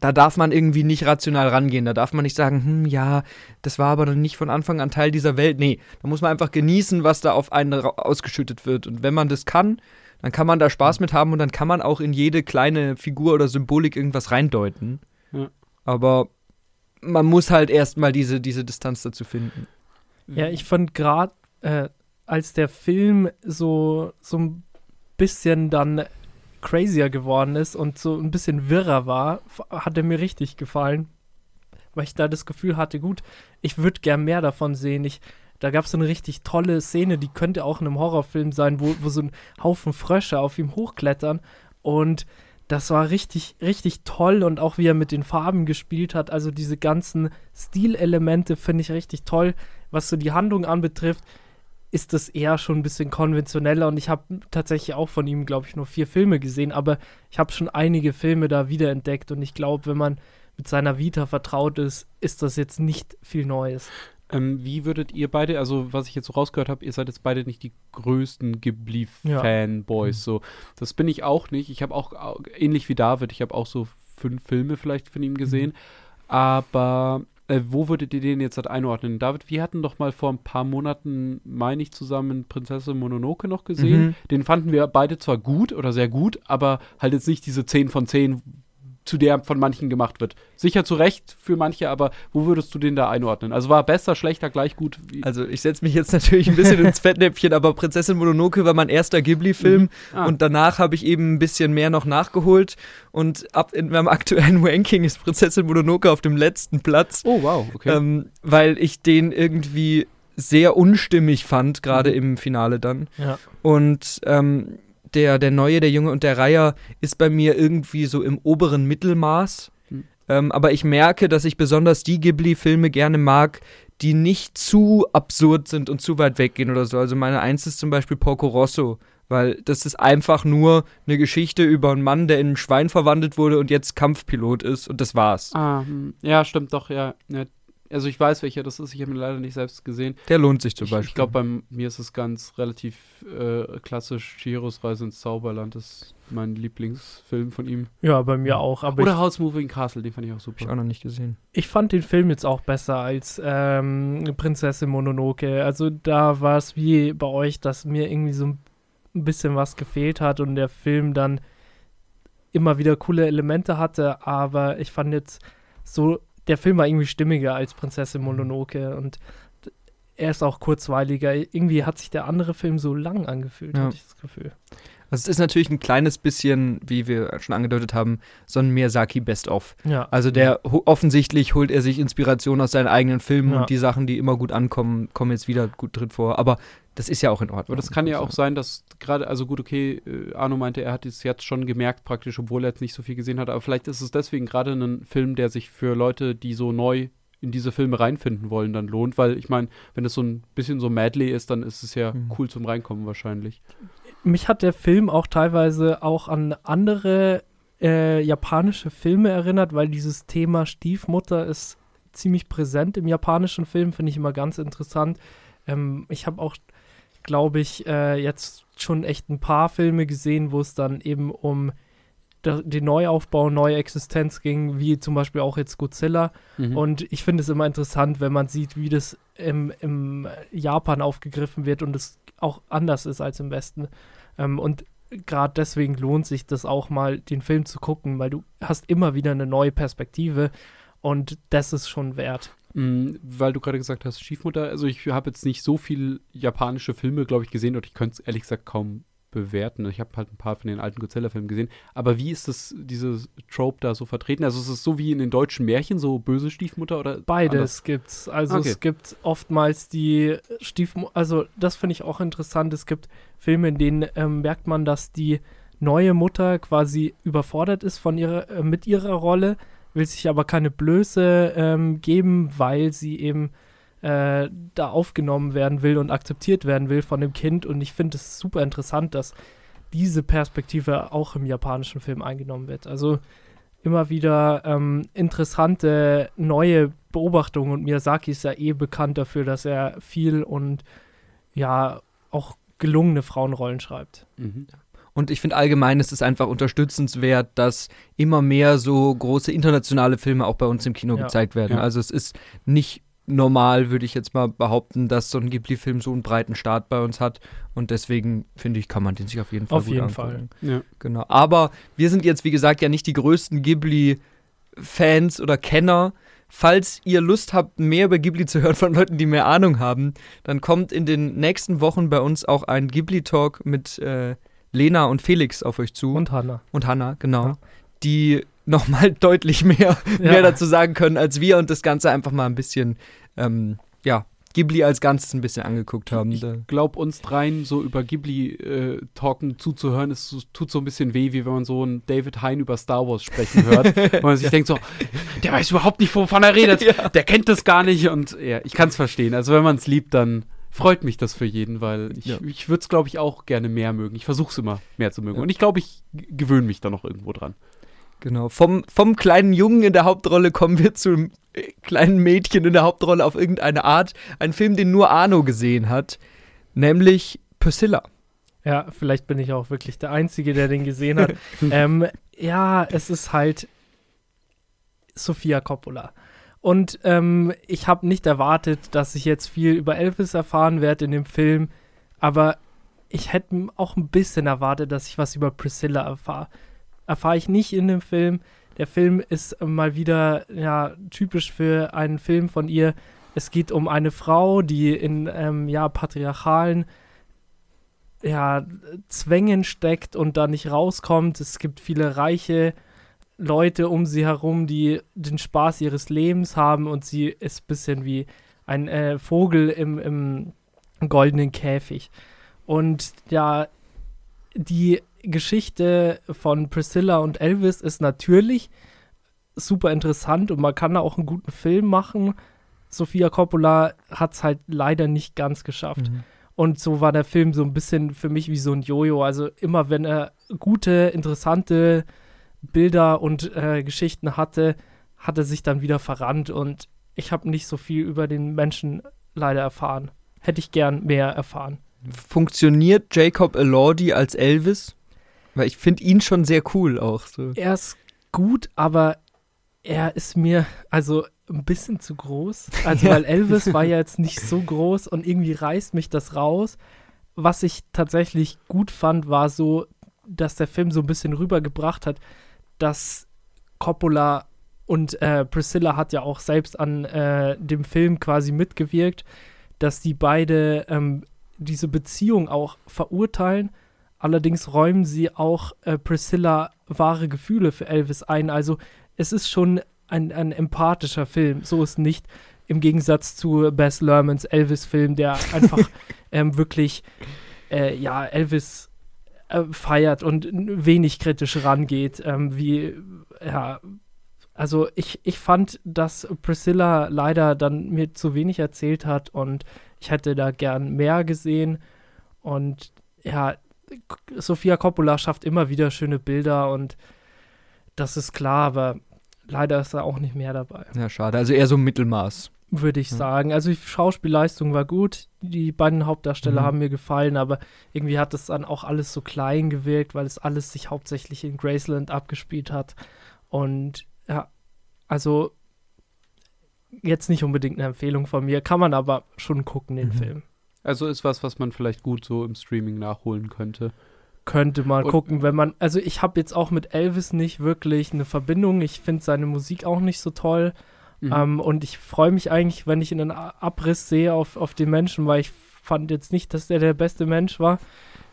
Speaker 2: da darf man irgendwie nicht rational rangehen. Da darf man nicht sagen, hm, ja, das war aber nicht von Anfang an Teil dieser Welt. Nee, da muss man einfach genießen, was da auf einen ausgeschüttet wird. Und wenn man das kann, dann kann man da Spaß mit haben und dann kann man auch in jede kleine Figur oder Symbolik irgendwas reindeuten.
Speaker 1: Ja.
Speaker 2: Aber man muss halt erstmal diese, diese Distanz dazu finden.
Speaker 3: Ja, ich fand gerade, äh, als der Film so, so ein bisschen dann crazier geworden ist und so ein bisschen wirrer war, hat er mir richtig gefallen. Weil ich da das Gefühl hatte, gut, ich würde gern mehr davon sehen. Ich, da gab es so eine richtig tolle Szene, die könnte auch in einem Horrorfilm sein, wo, wo so ein Haufen Frösche auf ihm hochklettern. Und das war richtig, richtig toll und auch wie er mit den Farben gespielt hat. Also diese ganzen Stilelemente finde ich richtig toll. Was so die Handlung anbetrifft, ist das eher schon ein bisschen konventioneller und ich habe tatsächlich auch von ihm, glaube ich, nur vier Filme gesehen, aber ich habe schon einige Filme da wiederentdeckt und ich glaube, wenn man mit seiner Vita vertraut ist, ist das jetzt nicht viel Neues.
Speaker 1: Ähm, wie würdet ihr beide, also was ich jetzt so rausgehört habe, ihr seid jetzt beide nicht die größten Ghibli-Fanboys. So, das bin ich auch nicht. Ich habe auch, au- ähnlich wie David, ich habe auch so fünf Filme vielleicht von ihm gesehen. Aber äh, wo würdet ihr den jetzt halt einordnen? David, wir hatten doch mal vor ein paar Monaten, meine ich, zusammen Prinzessin Mononoke noch gesehen.
Speaker 2: Mhm.
Speaker 1: Den fanden wir beide zwar gut oder sehr gut, aber halt jetzt nicht diese 10 von 10, zu der von manchen gemacht wird. Sicher zu Recht für manche, aber wo würdest du den da einordnen? Also war besser, schlechter, gleich gut? Wie,
Speaker 2: Also ich setze mich jetzt natürlich ein bisschen ins Fettnäpfchen, aber Prinzessin Mononoke war mein erster Ghibli-Film
Speaker 1: Ah.
Speaker 2: und danach habe ich eben ein bisschen mehr noch nachgeholt und ab in meinem aktuellen Ranking ist Prinzessin Mononoke auf dem letzten Platz,
Speaker 1: oh, wow, okay.
Speaker 2: ähm, weil ich den irgendwie sehr unstimmig fand, gerade
Speaker 1: Mhm.
Speaker 2: im Finale dann.
Speaker 3: Ja.
Speaker 2: Und ähm, der, der Neue, der Junge und der Reiher ist bei mir irgendwie so im oberen Mittelmaß.
Speaker 1: Hm.
Speaker 2: Ähm, aber ich merke, dass ich besonders die Ghibli-Filme gerne mag, die nicht zu absurd sind und zu weit weggehen oder so. Also meine Eins ist zum Beispiel Porco Rosso, Weil das ist einfach nur eine Geschichte über einen Mann, der in ein Schwein verwandelt wurde und jetzt Kampfpilot ist und das war's.
Speaker 1: Ah, hm. ja, stimmt doch, ja. ja. Also ich weiß, welcher das ist. Ich habe ihn leider nicht selbst gesehen.
Speaker 2: Der lohnt sich zum
Speaker 1: Ich,
Speaker 2: Beispiel.
Speaker 1: ich glaube, bei mir ist es ganz relativ äh, klassisch. Chihiros Reise ins Zauberland ist mein Lieblingsfilm von ihm.
Speaker 3: Ja, bei mir auch. Aber
Speaker 1: Oder
Speaker 3: ich,
Speaker 1: House Moving Castle, den fand ich auch
Speaker 2: Hab ich
Speaker 1: super.
Speaker 2: auch noch nicht gesehen.
Speaker 3: ich fand den Film jetzt auch besser als ähm, Prinzessin Mononoke. Also da war es wie bei euch, dass mir irgendwie so ein bisschen was gefehlt hat und der Film dann immer wieder coole Elemente hatte. Aber ich fand jetzt so, der Film war irgendwie stimmiger als Prinzessin Mononoke und er ist auch kurzweiliger. Irgendwie hat sich der andere Film so lang angefühlt,
Speaker 2: Ja.
Speaker 3: hatte ich das Gefühl.
Speaker 2: Also es ist natürlich ein kleines bisschen, wie wir schon angedeutet haben, so ein Miyazaki Best-of.
Speaker 3: Ja.
Speaker 2: Also der offensichtlich holt er sich Inspiration aus seinen eigenen Filmen
Speaker 3: Ja.
Speaker 2: und die Sachen, die immer gut ankommen, kommen jetzt wieder gut drin vor. Aber das ist ja auch in Ordnung.
Speaker 1: Aber das kann ja auch sein, dass gerade, also gut, okay, äh, Arno meinte, er hat es jetzt schon gemerkt, praktisch, obwohl er jetzt nicht so viel gesehen hat, aber vielleicht ist es deswegen gerade ein Film, der sich für Leute, die so neu in diese Filme reinfinden wollen, dann lohnt, weil ich meine, wenn es so ein bisschen so Medley ist, dann ist es ja
Speaker 2: Mhm.
Speaker 1: cool zum Reinkommen wahrscheinlich.
Speaker 3: mich hat der Film auch teilweise auch an andere äh, japanische Filme erinnert, weil dieses Thema Stiefmutter ist ziemlich präsent im japanischen Film, finde ich immer ganz interessant. Ähm, ich habe auch, glaube ich, äh, jetzt schon echt ein paar Filme gesehen, wo es dann eben um den Neuaufbau, neue Existenz ging, wie zum Beispiel auch jetzt Godzilla.
Speaker 1: Mhm.
Speaker 3: Und ich finde es immer interessant, wenn man sieht, wie das im, im Japan aufgegriffen wird und es auch anders ist als im Westen. Ähm, und gerade deswegen lohnt sich das auch mal, den Film zu gucken, weil du hast immer wieder eine neue Perspektive und das ist schon wert.
Speaker 1: Mm, weil du gerade gesagt hast, Stiefmutter, also ich habe jetzt nicht so viel japanische Filme, glaube ich, gesehen und ich könnte es ehrlich gesagt kaum bewerten. Ich habe halt ein paar von den alten Godzilla-Filmen gesehen. Aber wie ist das, dieses Trope da so vertreten? Also ist es so wie in den deutschen Märchen, so böse Stiefmutter oder
Speaker 3: Beides
Speaker 1: anders?
Speaker 3: gibt's. Also
Speaker 1: Okay.
Speaker 3: es gibt oftmals die Stiefmutter, also das finde ich auch interessant. Es gibt Filme, in denen ähm, merkt man, dass die neue Mutter quasi überfordert ist von ihrer, äh, mit ihrer Rolle, will sich aber keine Blöße ähm, geben, weil sie eben äh, da aufgenommen werden will und akzeptiert werden will von dem Kind. Und ich finde es super interessant, dass diese Perspektive auch im japanischen Film eingenommen wird. Also immer wieder ähm, interessante neue Beobachtungen und Miyazaki ist ja eh bekannt dafür, dass er viel und ja auch gelungene Frauenrollen schreibt.
Speaker 1: Mhm.
Speaker 2: Und ich finde allgemein ist es einfach unterstützenswert, dass immer mehr so große internationale Filme auch bei uns im Kino
Speaker 3: Ja.
Speaker 2: gezeigt werden.
Speaker 1: Ja.
Speaker 2: Also es ist nicht normal, würde ich jetzt mal behaupten, dass so ein Ghibli-Film so einen breiten Start bei uns hat. Und deswegen finde ich, kann man den sich auf jeden Fall
Speaker 3: Auf
Speaker 2: gut
Speaker 3: jeden
Speaker 2: angucken.
Speaker 1: Ja.
Speaker 2: Genau. Aber wir sind jetzt, wie gesagt, ja nicht die größten Ghibli-Fans oder Kenner. Falls ihr Lust habt, mehr über Ghibli zu hören von Leuten, die mehr Ahnung haben, dann kommt in den nächsten Wochen bei uns auch ein Ghibli-Talk mit äh, Lena und Felix auf euch zu.
Speaker 3: Und Hannah.
Speaker 2: und Hanna, genau.
Speaker 3: Ja.
Speaker 2: Die nochmal deutlich mehr,
Speaker 3: Ja.
Speaker 2: mehr dazu sagen können als wir und das Ganze einfach mal ein bisschen, ähm, ja, Ghibli als Ganzes ein bisschen angeguckt haben. Da-
Speaker 1: Glaub uns dreien so über Ghibli äh, talken zuzuhören, es tut so ein bisschen weh, wie wenn man so einen David Hein über Star Wars sprechen hört. Wo man sich denkt so, der weiß überhaupt nicht, wovon er redet. Der kennt das gar nicht. Und ja, ich kann es verstehen. Also wenn man es liebt, dann freut mich das für jeden, weil ich,
Speaker 2: Ja.
Speaker 1: ich würde es, glaube ich, auch gerne mehr mögen. Ich versuche es immer mehr zu mögen.
Speaker 2: Ja.
Speaker 1: Und ich glaube, ich gewöhne mich da noch irgendwo dran.
Speaker 2: Genau. Vom, vom kleinen Jungen in der Hauptrolle kommen wir zum äh, kleinen Mädchen in der Hauptrolle auf irgendeine Art. Ein Film, den nur Arno gesehen hat, nämlich Priscilla.
Speaker 3: Ja, vielleicht bin ich auch wirklich der Einzige, der den gesehen hat. ähm, ja, es ist halt Sofia Coppola. Und ähm, ich habe nicht erwartet, dass ich jetzt viel über Elvis erfahren werde in dem Film, aber ich hätte auch ein bisschen erwartet, dass ich was über Priscilla erfahre. Erfahre ich nicht in dem Film. Der Film ist mal wieder ja, typisch für einen Film von ihr. Es geht um eine Frau, die in ähm, ja, patriarchalen ja, Zwängen steckt und da nicht rauskommt. Es gibt viele reiche Leute um sie herum, die den Spaß ihres Lebens haben und sie ist ein bisschen wie ein äh, Vogel im, im goldenen Käfig. Und ja, die Geschichte von Priscilla und Elvis ist natürlich super interessant und man kann da auch einen guten Film machen. Sofia Coppola hat es halt leider nicht ganz geschafft. Und so war der Film so ein bisschen für mich wie so ein Jojo. Also immer wenn er gute, interessante Bilder und äh, Geschichten hatte, hat er sich dann wieder verrannt und ich habe nicht so viel über den Menschen leider erfahren. Hätte ich gern mehr erfahren.
Speaker 2: Funktioniert Jacob Elordi als Elvis? Weil ich finde ihn schon sehr cool auch. So.
Speaker 3: Er ist gut, aber er ist mir also ein bisschen zu groß. Also,
Speaker 2: Ja.
Speaker 3: weil Elvis war ja jetzt nicht so groß und irgendwie reißt mich das raus. Was ich tatsächlich gut fand, war so, dass der Film so ein bisschen rübergebracht hat, dass Coppola und äh, Priscilla hat ja auch selbst an äh, dem Film quasi mitgewirkt, dass die beide ähm, diese Beziehung auch verurteilen. Allerdings räumen sie auch äh, Priscilla wahre Gefühle für Elvis ein. Also es ist schon ein, ein empathischer Film. So ist nicht im Gegensatz zu Bess Lermans Elvis-Film, der einfach ähm, wirklich äh, ja, Elvis äh, feiert und wenig kritisch rangeht, ähm, wie ja, also ich, ich fand, dass Priscilla leider dann mir zu wenig erzählt hat und ich hätte da gern mehr gesehen. Und ja, Sofia Coppola schafft immer wieder schöne Bilder und das ist klar, aber leider ist da auch nicht mehr dabei,
Speaker 2: Ja, schade. Also eher so Mittelmaß.
Speaker 3: Würde ich
Speaker 2: Ja.
Speaker 3: sagen. Also die Schauspielleistung war gut, die beiden Hauptdarsteller
Speaker 2: Mhm.
Speaker 3: haben mir gefallen, aber irgendwie hat es dann auch alles so klein gewirkt, weil es alles sich hauptsächlich in Graceland abgespielt hat. Und ja, also jetzt nicht unbedingt eine Empfehlung von mir, kann man aber schon gucken, den
Speaker 2: Mhm.
Speaker 3: Film.
Speaker 1: Also ist was, was man vielleicht gut so im Streaming nachholen könnte.
Speaker 3: Könnte man
Speaker 1: Und-
Speaker 3: gucken, wenn man, also ich habe jetzt auch mit Elvis nicht wirklich eine Verbindung. Ich finde seine Musik auch nicht so toll.
Speaker 1: Mhm.
Speaker 3: Ähm, und ich freue mich eigentlich, wenn ich einen Abriss sehe auf, auf den Menschen, weil ich fand jetzt nicht, dass der der beste Mensch war.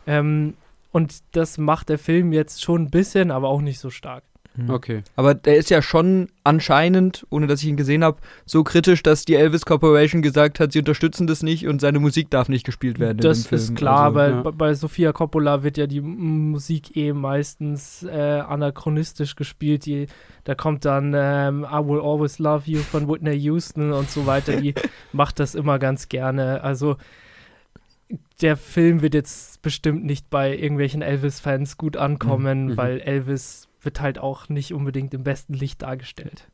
Speaker 3: Ähm, und das macht der Film jetzt schon ein bisschen, aber auch nicht so stark.
Speaker 2: Mhm.
Speaker 1: Okay.
Speaker 2: Aber der ist ja schon anscheinend, ohne dass ich ihn gesehen habe, so kritisch, dass die Elvis Corporation gesagt hat, sie unterstützen das nicht und seine Musik darf nicht gespielt werden. in
Speaker 3: Das ist klar,
Speaker 2: Also,
Speaker 3: aber
Speaker 1: ja.
Speaker 3: bei, Sofia Coppola wird ja die M- Musik eh meistens äh, anachronistisch gespielt. Die, da kommt dann ähm, I Will Always Love You von Whitney Houston und so weiter. Die macht das immer ganz gerne. Also der Film wird jetzt bestimmt nicht bei irgendwelchen Elvis-Fans gut ankommen,
Speaker 1: Mhm.
Speaker 3: weil Elvis wird halt auch nicht unbedingt im besten Licht dargestellt.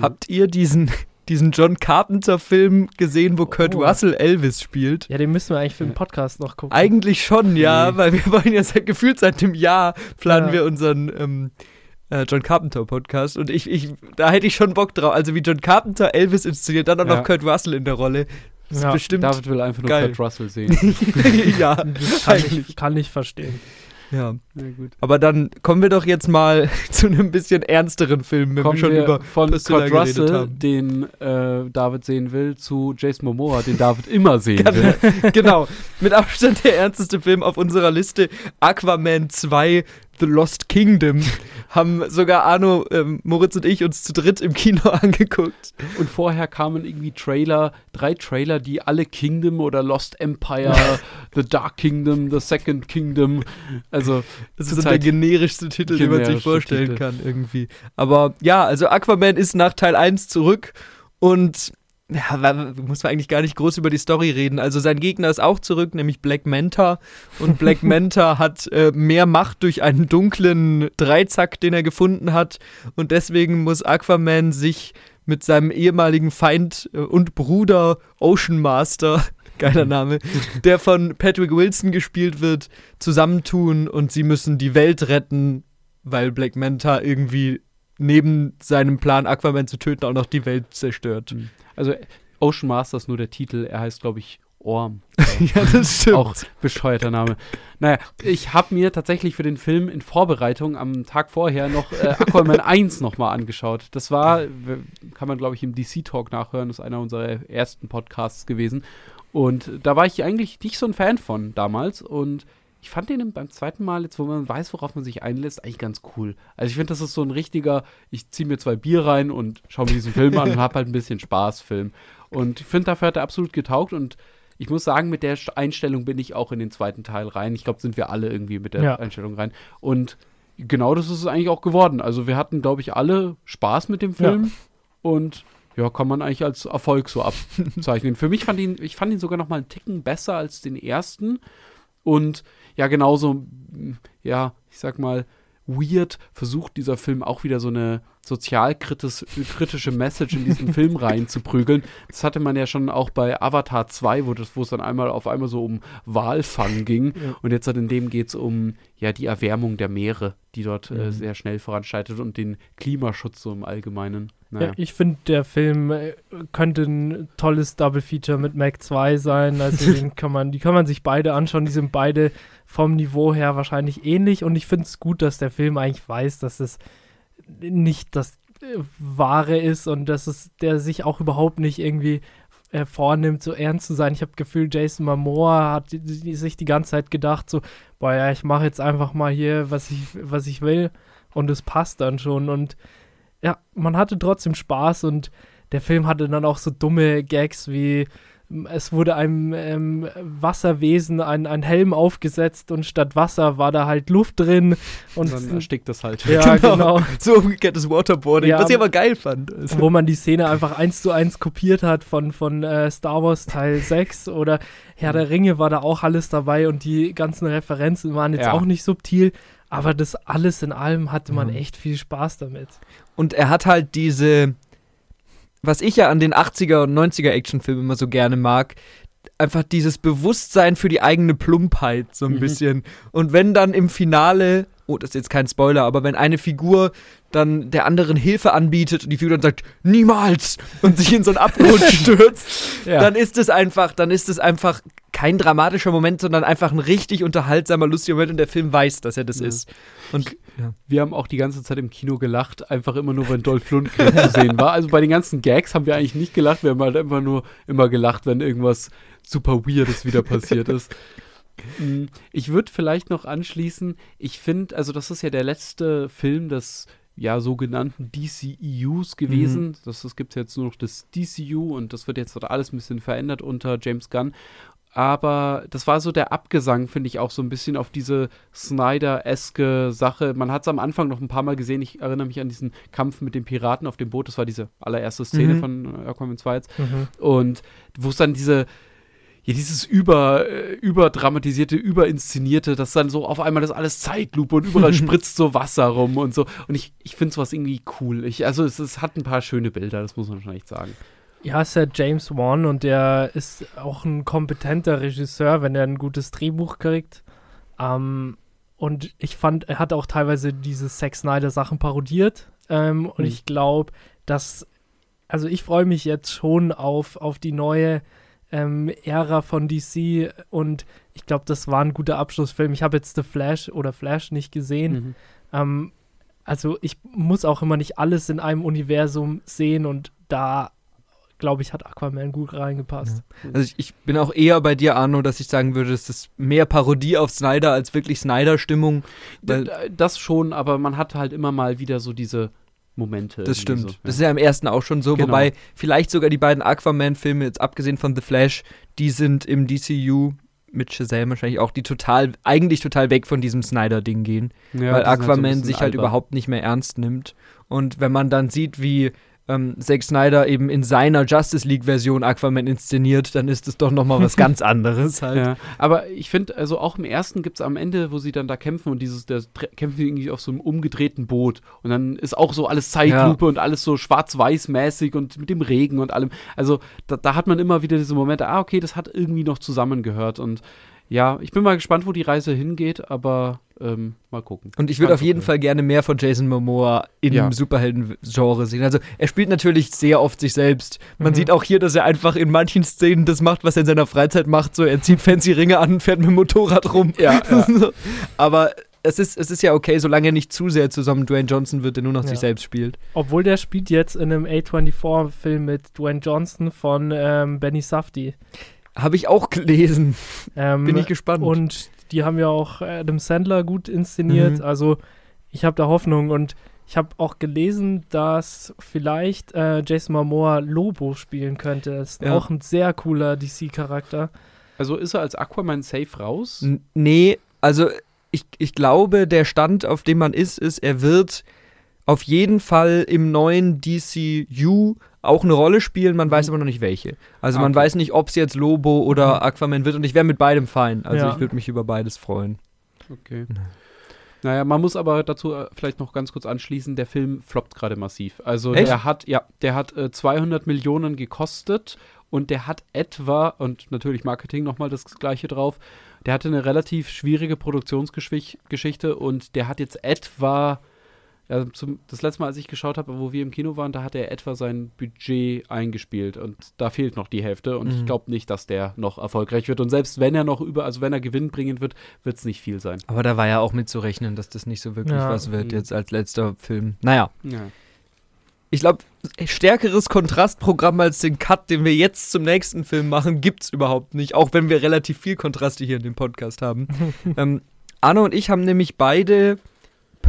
Speaker 2: Habt ihr diesen, diesen John Carpenter-Film gesehen, wo Kurt
Speaker 3: Oh.
Speaker 2: Russell Elvis spielt?
Speaker 3: Ja, den müssen wir eigentlich für den Podcast noch gucken.
Speaker 2: Eigentlich schon, ja,
Speaker 1: Nee.
Speaker 2: weil wir wollen ja seit, gefühlt seit dem Jahr planen
Speaker 3: Ja.
Speaker 2: wir unseren ähm, äh, John Carpenter Podcast und ich, ich, da hätte ich schon Bock drauf. Also wie John Carpenter Elvis inszeniert, dann auch
Speaker 1: Ja.
Speaker 2: noch Kurt Russell in der Rolle. Das ist
Speaker 3: Ja.
Speaker 2: bestimmt.
Speaker 1: David will einfach nur
Speaker 2: Geil.
Speaker 1: Kurt Russell sehen.
Speaker 2: ja,
Speaker 3: Das kann ich, kann ich verstehen.
Speaker 2: Ja.
Speaker 1: ja, gut.
Speaker 2: Aber dann kommen wir doch jetzt mal zu einem bisschen ernsteren Film, wenn
Speaker 1: Kommen
Speaker 2: wir schon
Speaker 1: wir
Speaker 2: über
Speaker 1: von
Speaker 2: Priscilla
Speaker 1: Kurt Russell,
Speaker 2: haben.
Speaker 1: den äh, David sehen will, zu Jason Momoa, den David immer sehen will.
Speaker 2: genau, mit Abstand der ernsteste Film auf unserer Liste, Aquaman 2, The Lost Kingdom, haben sogar Arno, ähm, Moritz und ich uns zu dritt im Kino angeguckt.
Speaker 1: Und vorher kamen irgendwie Trailer, drei Trailer, die alle Kingdom oder Lost Empire, The Dark Kingdom, The Second Kingdom, also
Speaker 2: Das ist so der generischste Titel, den man sich vorstellen
Speaker 1: Titel.
Speaker 2: kann irgendwie. Aber ja, also Aquaman ist nach Teil 1 zurück und ja, muss man eigentlich gar nicht groß über die Story reden. Also sein Gegner ist auch zurück, nämlich Black Manta. Und Black Manta hat äh, mehr Macht durch einen dunklen Dreizack, den er gefunden hat. Und deswegen muss Aquaman sich mit seinem ehemaligen Feind äh, und Bruder Ocean Master, geiler Name, der von Patrick Wilson gespielt wird, zusammentun und sie müssen die Welt retten, weil Black Manta irgendwie neben seinem Plan, Aquaman zu töten, auch noch die Welt zerstört.
Speaker 1: Also Ocean Master ist nur der Titel, er heißt, glaube ich, Orm.
Speaker 2: ja, das stimmt.
Speaker 1: Auch bescheuerter Name. Naja, ich habe mir tatsächlich für den Film in Vorbereitung am Tag vorher noch äh, Aquaman 1 nochmal angeschaut. Das war, kann man glaube ich im DC-Talk nachhören, das ist einer unserer ersten Podcasts gewesen. Und da war ich eigentlich nicht so ein Fan von damals und ich fand den beim zweiten Mal, jetzt wo man weiß, worauf man sich einlässt, eigentlich ganz cool. Also ich finde, das ist so ein richtiger, ich ziehe mir zwei Bier rein und schaue mir diesen Film an und habe halt ein bisschen Spaß Film. Und ich finde, dafür hat er absolut getaugt und ich muss sagen, mit der St- Einstellung bin ich auch in den zweiten Teil rein. Ich glaube, sind wir alle irgendwie mit der
Speaker 3: Ja.
Speaker 1: Einstellung rein. Und genau das ist es eigentlich auch geworden. Also wir hatten, glaube ich, alle Spaß mit dem Film und ja, kann man eigentlich als Erfolg so abzeichnen. Für mich fand ihn, ich fand ihn sogar noch mal einen Ticken besser als den ersten. Und ja, genauso, ja, ich sag mal, weird versucht dieser Film auch wieder so eine sozialkritische Message in diesen Film reinzuprügeln. Das hatte man ja schon auch bei Avatar 2, wo, das, wo es dann einmal auf einmal so um Walfang ging. Ja. Und jetzt halt in dem geht es um ja, die Erwärmung der Meere, die dort äh, mhm. äh, sehr schnell voranschreitet und den Klimaschutz so im Allgemeinen.
Speaker 3: Naja. Ja, ich finde, der Film äh, könnte ein tolles Double Feature mit Mac 2 sein. Also den kann man, die kann man sich beide anschauen. Die sind beide vom Niveau her wahrscheinlich ähnlich. Und ich finde es gut, dass der Film eigentlich weiß, dass es nicht das äh, Wahre ist und dass es der sich auch überhaupt nicht irgendwie äh, vornimmt, so ernst zu sein. Ich habe Gefühl, Jason Momoa hat sich die ganze Zeit gedacht, so, boah ja, ich mache jetzt einfach mal hier, was ich, was ich will und es passt dann schon. Und ja, man hatte trotzdem Spaß und der Film hatte dann auch so dumme Gags wie es wurde einem ähm, Wasserwesen ein, ein Helm aufgesetzt und statt Wasser war da halt Luft drin. Und
Speaker 1: dann erstickt das halt.
Speaker 2: Ja, genau. genau. So umgekehrtes Waterboarding, ja, was ich aber geil fand.
Speaker 3: Also. Wo man die Szene einfach eins zu eins kopiert hat von, von äh, Star Wars Teil 6 oder Herr der Ringe war da auch alles dabei und die ganzen Referenzen waren jetzt ja. auch nicht subtil. Aber das alles in allem hatte man mhm. echt viel Spaß damit.
Speaker 2: Und er hat halt diese was ich ja an den 80er und 90er Actionfilmen immer so gerne mag, einfach dieses Bewusstsein für die eigene Plumpheit so ein mhm. bisschen. Und wenn dann im Finale, oh, das ist jetzt kein Spoiler, aber wenn eine Figur dann der anderen Hilfe anbietet und die Figur dann sagt, niemals und sich in so einen Abgrund stürzt, ja. dann ist es einfach, dann ist es einfach kein dramatischer Moment, sondern einfach ein richtig unterhaltsamer, lustiger Moment und der Film weiß, dass er das ja. ist.
Speaker 1: Und ja. wir haben auch die ganze Zeit im Kino gelacht, einfach immer nur, wenn Dolph Lundgren zu sehen war. Also bei den ganzen Gags haben wir eigentlich nicht gelacht, wir haben halt einfach nur immer gelacht, wenn irgendwas super Weirdes wieder passiert ist. Mm, ich würde vielleicht noch anschließen, ich finde, also das ist ja der letzte Film des ja, sogenannten DCEUs gewesen. Mhm. Das, das gibt es jetzt nur noch das DCU und das wird jetzt alles ein bisschen verändert unter James Gunn aber das war so der Abgesang, finde ich, auch so ein bisschen auf diese Snyder-eske Sache. Man hat es am Anfang noch ein paar Mal gesehen. Ich erinnere mich an diesen Kampf mit den Piraten auf dem Boot. Das war diese allererste Szene mhm. von Aquaman 2 jetzt. Mhm. Und wo es dann diese, ja, dieses über, äh, überdramatisierte, überinszenierte, dass dann so auf einmal das alles Zeitlupe und überall spritzt so Wasser rum und so. Und ich, ich finde sowas irgendwie cool. Ich, also es, es hat ein paar schöne Bilder, das muss man schon echt sagen.
Speaker 3: Ja, ist ja James Wan und der ist auch ein kompetenter Regisseur, wenn er ein gutes Drehbuch kriegt. Ähm, und ich fand, er hat auch teilweise diese Zack Snyder-Sachen parodiert. Ähm, und mhm. ich glaube, dass, also ich freue mich jetzt schon auf, auf die neue ähm, Ära von DC und ich glaube, das war ein guter Abschlussfilm. Ich habe jetzt The Flash oder Flash nicht gesehen. Mhm. Ähm, also ich muss auch immer nicht alles in einem Universum sehen und da glaube ich, hat Aquaman gut reingepasst.
Speaker 2: Ja. Also ich, ich, bin auch eher bei dir, Arno, dass ich sagen würde, es ist mehr Parodie auf Snyder als wirklich Snyder-Stimmung.
Speaker 1: Das schon, aber man hat halt immer mal wieder so diese Momente.
Speaker 2: Das stimmt. So, ja. Das ist ja im ersten auch schon so, genau. wobei vielleicht sogar die beiden Aquaman-Filme, jetzt abgesehen von The Flash, die sind im DCU mit Shazam wahrscheinlich auch, die total, eigentlich total weg von diesem Snyder-Ding gehen. Ja, weil Aquaman halt so sich halt überhaupt nicht mehr ernst nimmt. Und wenn man dann sieht, wie ähm, Zack Snyder eben in seiner Justice League-Version Aquaman inszeniert, dann ist es doch nochmal was ganz anderes halt. Ja,
Speaker 1: aber ich finde, also auch im ersten gibt es am Ende, wo sie dann da kämpfen und dieses, der kämpfen irgendwie auf so einem umgedrehten Boot und dann ist auch so alles Zeitlupe ja. und alles so schwarz-weiß-mäßig und mit dem Regen und allem. Also da, da hat man immer wieder diese Momente, ah, okay, das hat irgendwie noch zusammengehört und ja, ich bin mal gespannt, wo die Reise hingeht, aber ähm, mal gucken.
Speaker 2: Und ich würde auf jeden Fall gerne mehr von Jason Momoa im ja. Superhelden-Genre sehen. Also er spielt natürlich sehr oft sich selbst. Man mhm. sieht auch hier, dass er einfach in manchen Szenen das macht, was er in seiner Freizeit macht. So, er zieht fancy Ringe an und fährt mit dem Motorrad rum. Ja, ja. Aber es ist, es ist ja okay, solange er nicht zu sehr zusammen Dwayne Johnson wird, der nur noch ja. sich selbst spielt.
Speaker 3: Obwohl der spielt jetzt in einem A24-Film mit Dwayne Johnson von ähm, Benny Safdie.
Speaker 2: Habe ich auch gelesen. Ähm, Bin ich gespannt.
Speaker 3: Und die haben ja auch Adam Sandler gut inszeniert. Mhm. Also ich habe da Hoffnung und ich habe auch gelesen, dass vielleicht äh, Jason Momoa Lobo spielen könnte. Das ist ja. auch ein sehr cooler DC-Charakter.
Speaker 1: Also ist er als Aquaman safe raus?
Speaker 2: N nee, also ich, ich glaube, der Stand, auf dem man ist, ist, er wird auf jeden Fall im neuen DCU auch eine Rolle spielen, man weiß aber noch nicht welche. Also man
Speaker 1: Mhm. Okay.
Speaker 2: weiß nicht, ob es jetzt Lobo oder Aquaman wird und ich wäre mit beidem fein. Also
Speaker 3: Ja.
Speaker 2: ich würde mich über beides freuen.
Speaker 1: Okay. Naja, man muss aber dazu äh, vielleicht noch ganz kurz anschließen, der Film floppt gerade massiv. Also
Speaker 2: Echt?
Speaker 1: der hat, ja, der hat äh, 200 Millionen gekostet und der hat etwa, und natürlich Marketing nochmal das gleiche drauf, der hatte eine relativ schwierige Produktionsgeschichte und der hat jetzt etwa, ja, zum, das letzte Mal, als ich geschaut habe, wo wir im Kino waren, da hat er etwa sein Budget eingespielt und da fehlt noch die Hälfte und ich
Speaker 2: Mhm.
Speaker 1: glaube nicht, dass der noch erfolgreich wird und selbst wenn er noch über, also wenn er Gewinn bringen wird, wird es nicht viel sein.
Speaker 2: Aber da war ja auch mit zu rechnen, dass das nicht so wirklich
Speaker 3: Ja.
Speaker 2: was wird
Speaker 1: Mhm.
Speaker 2: jetzt als letzter Film. Naja,
Speaker 1: Ja.
Speaker 2: ich glaube, stärkeres Kontrastprogramm als den Cut, den wir jetzt zum nächsten Film machen, gibt's überhaupt nicht, auch wenn wir relativ viel Kontraste hier in dem Podcast haben. ähm, Arno und ich haben nämlich beide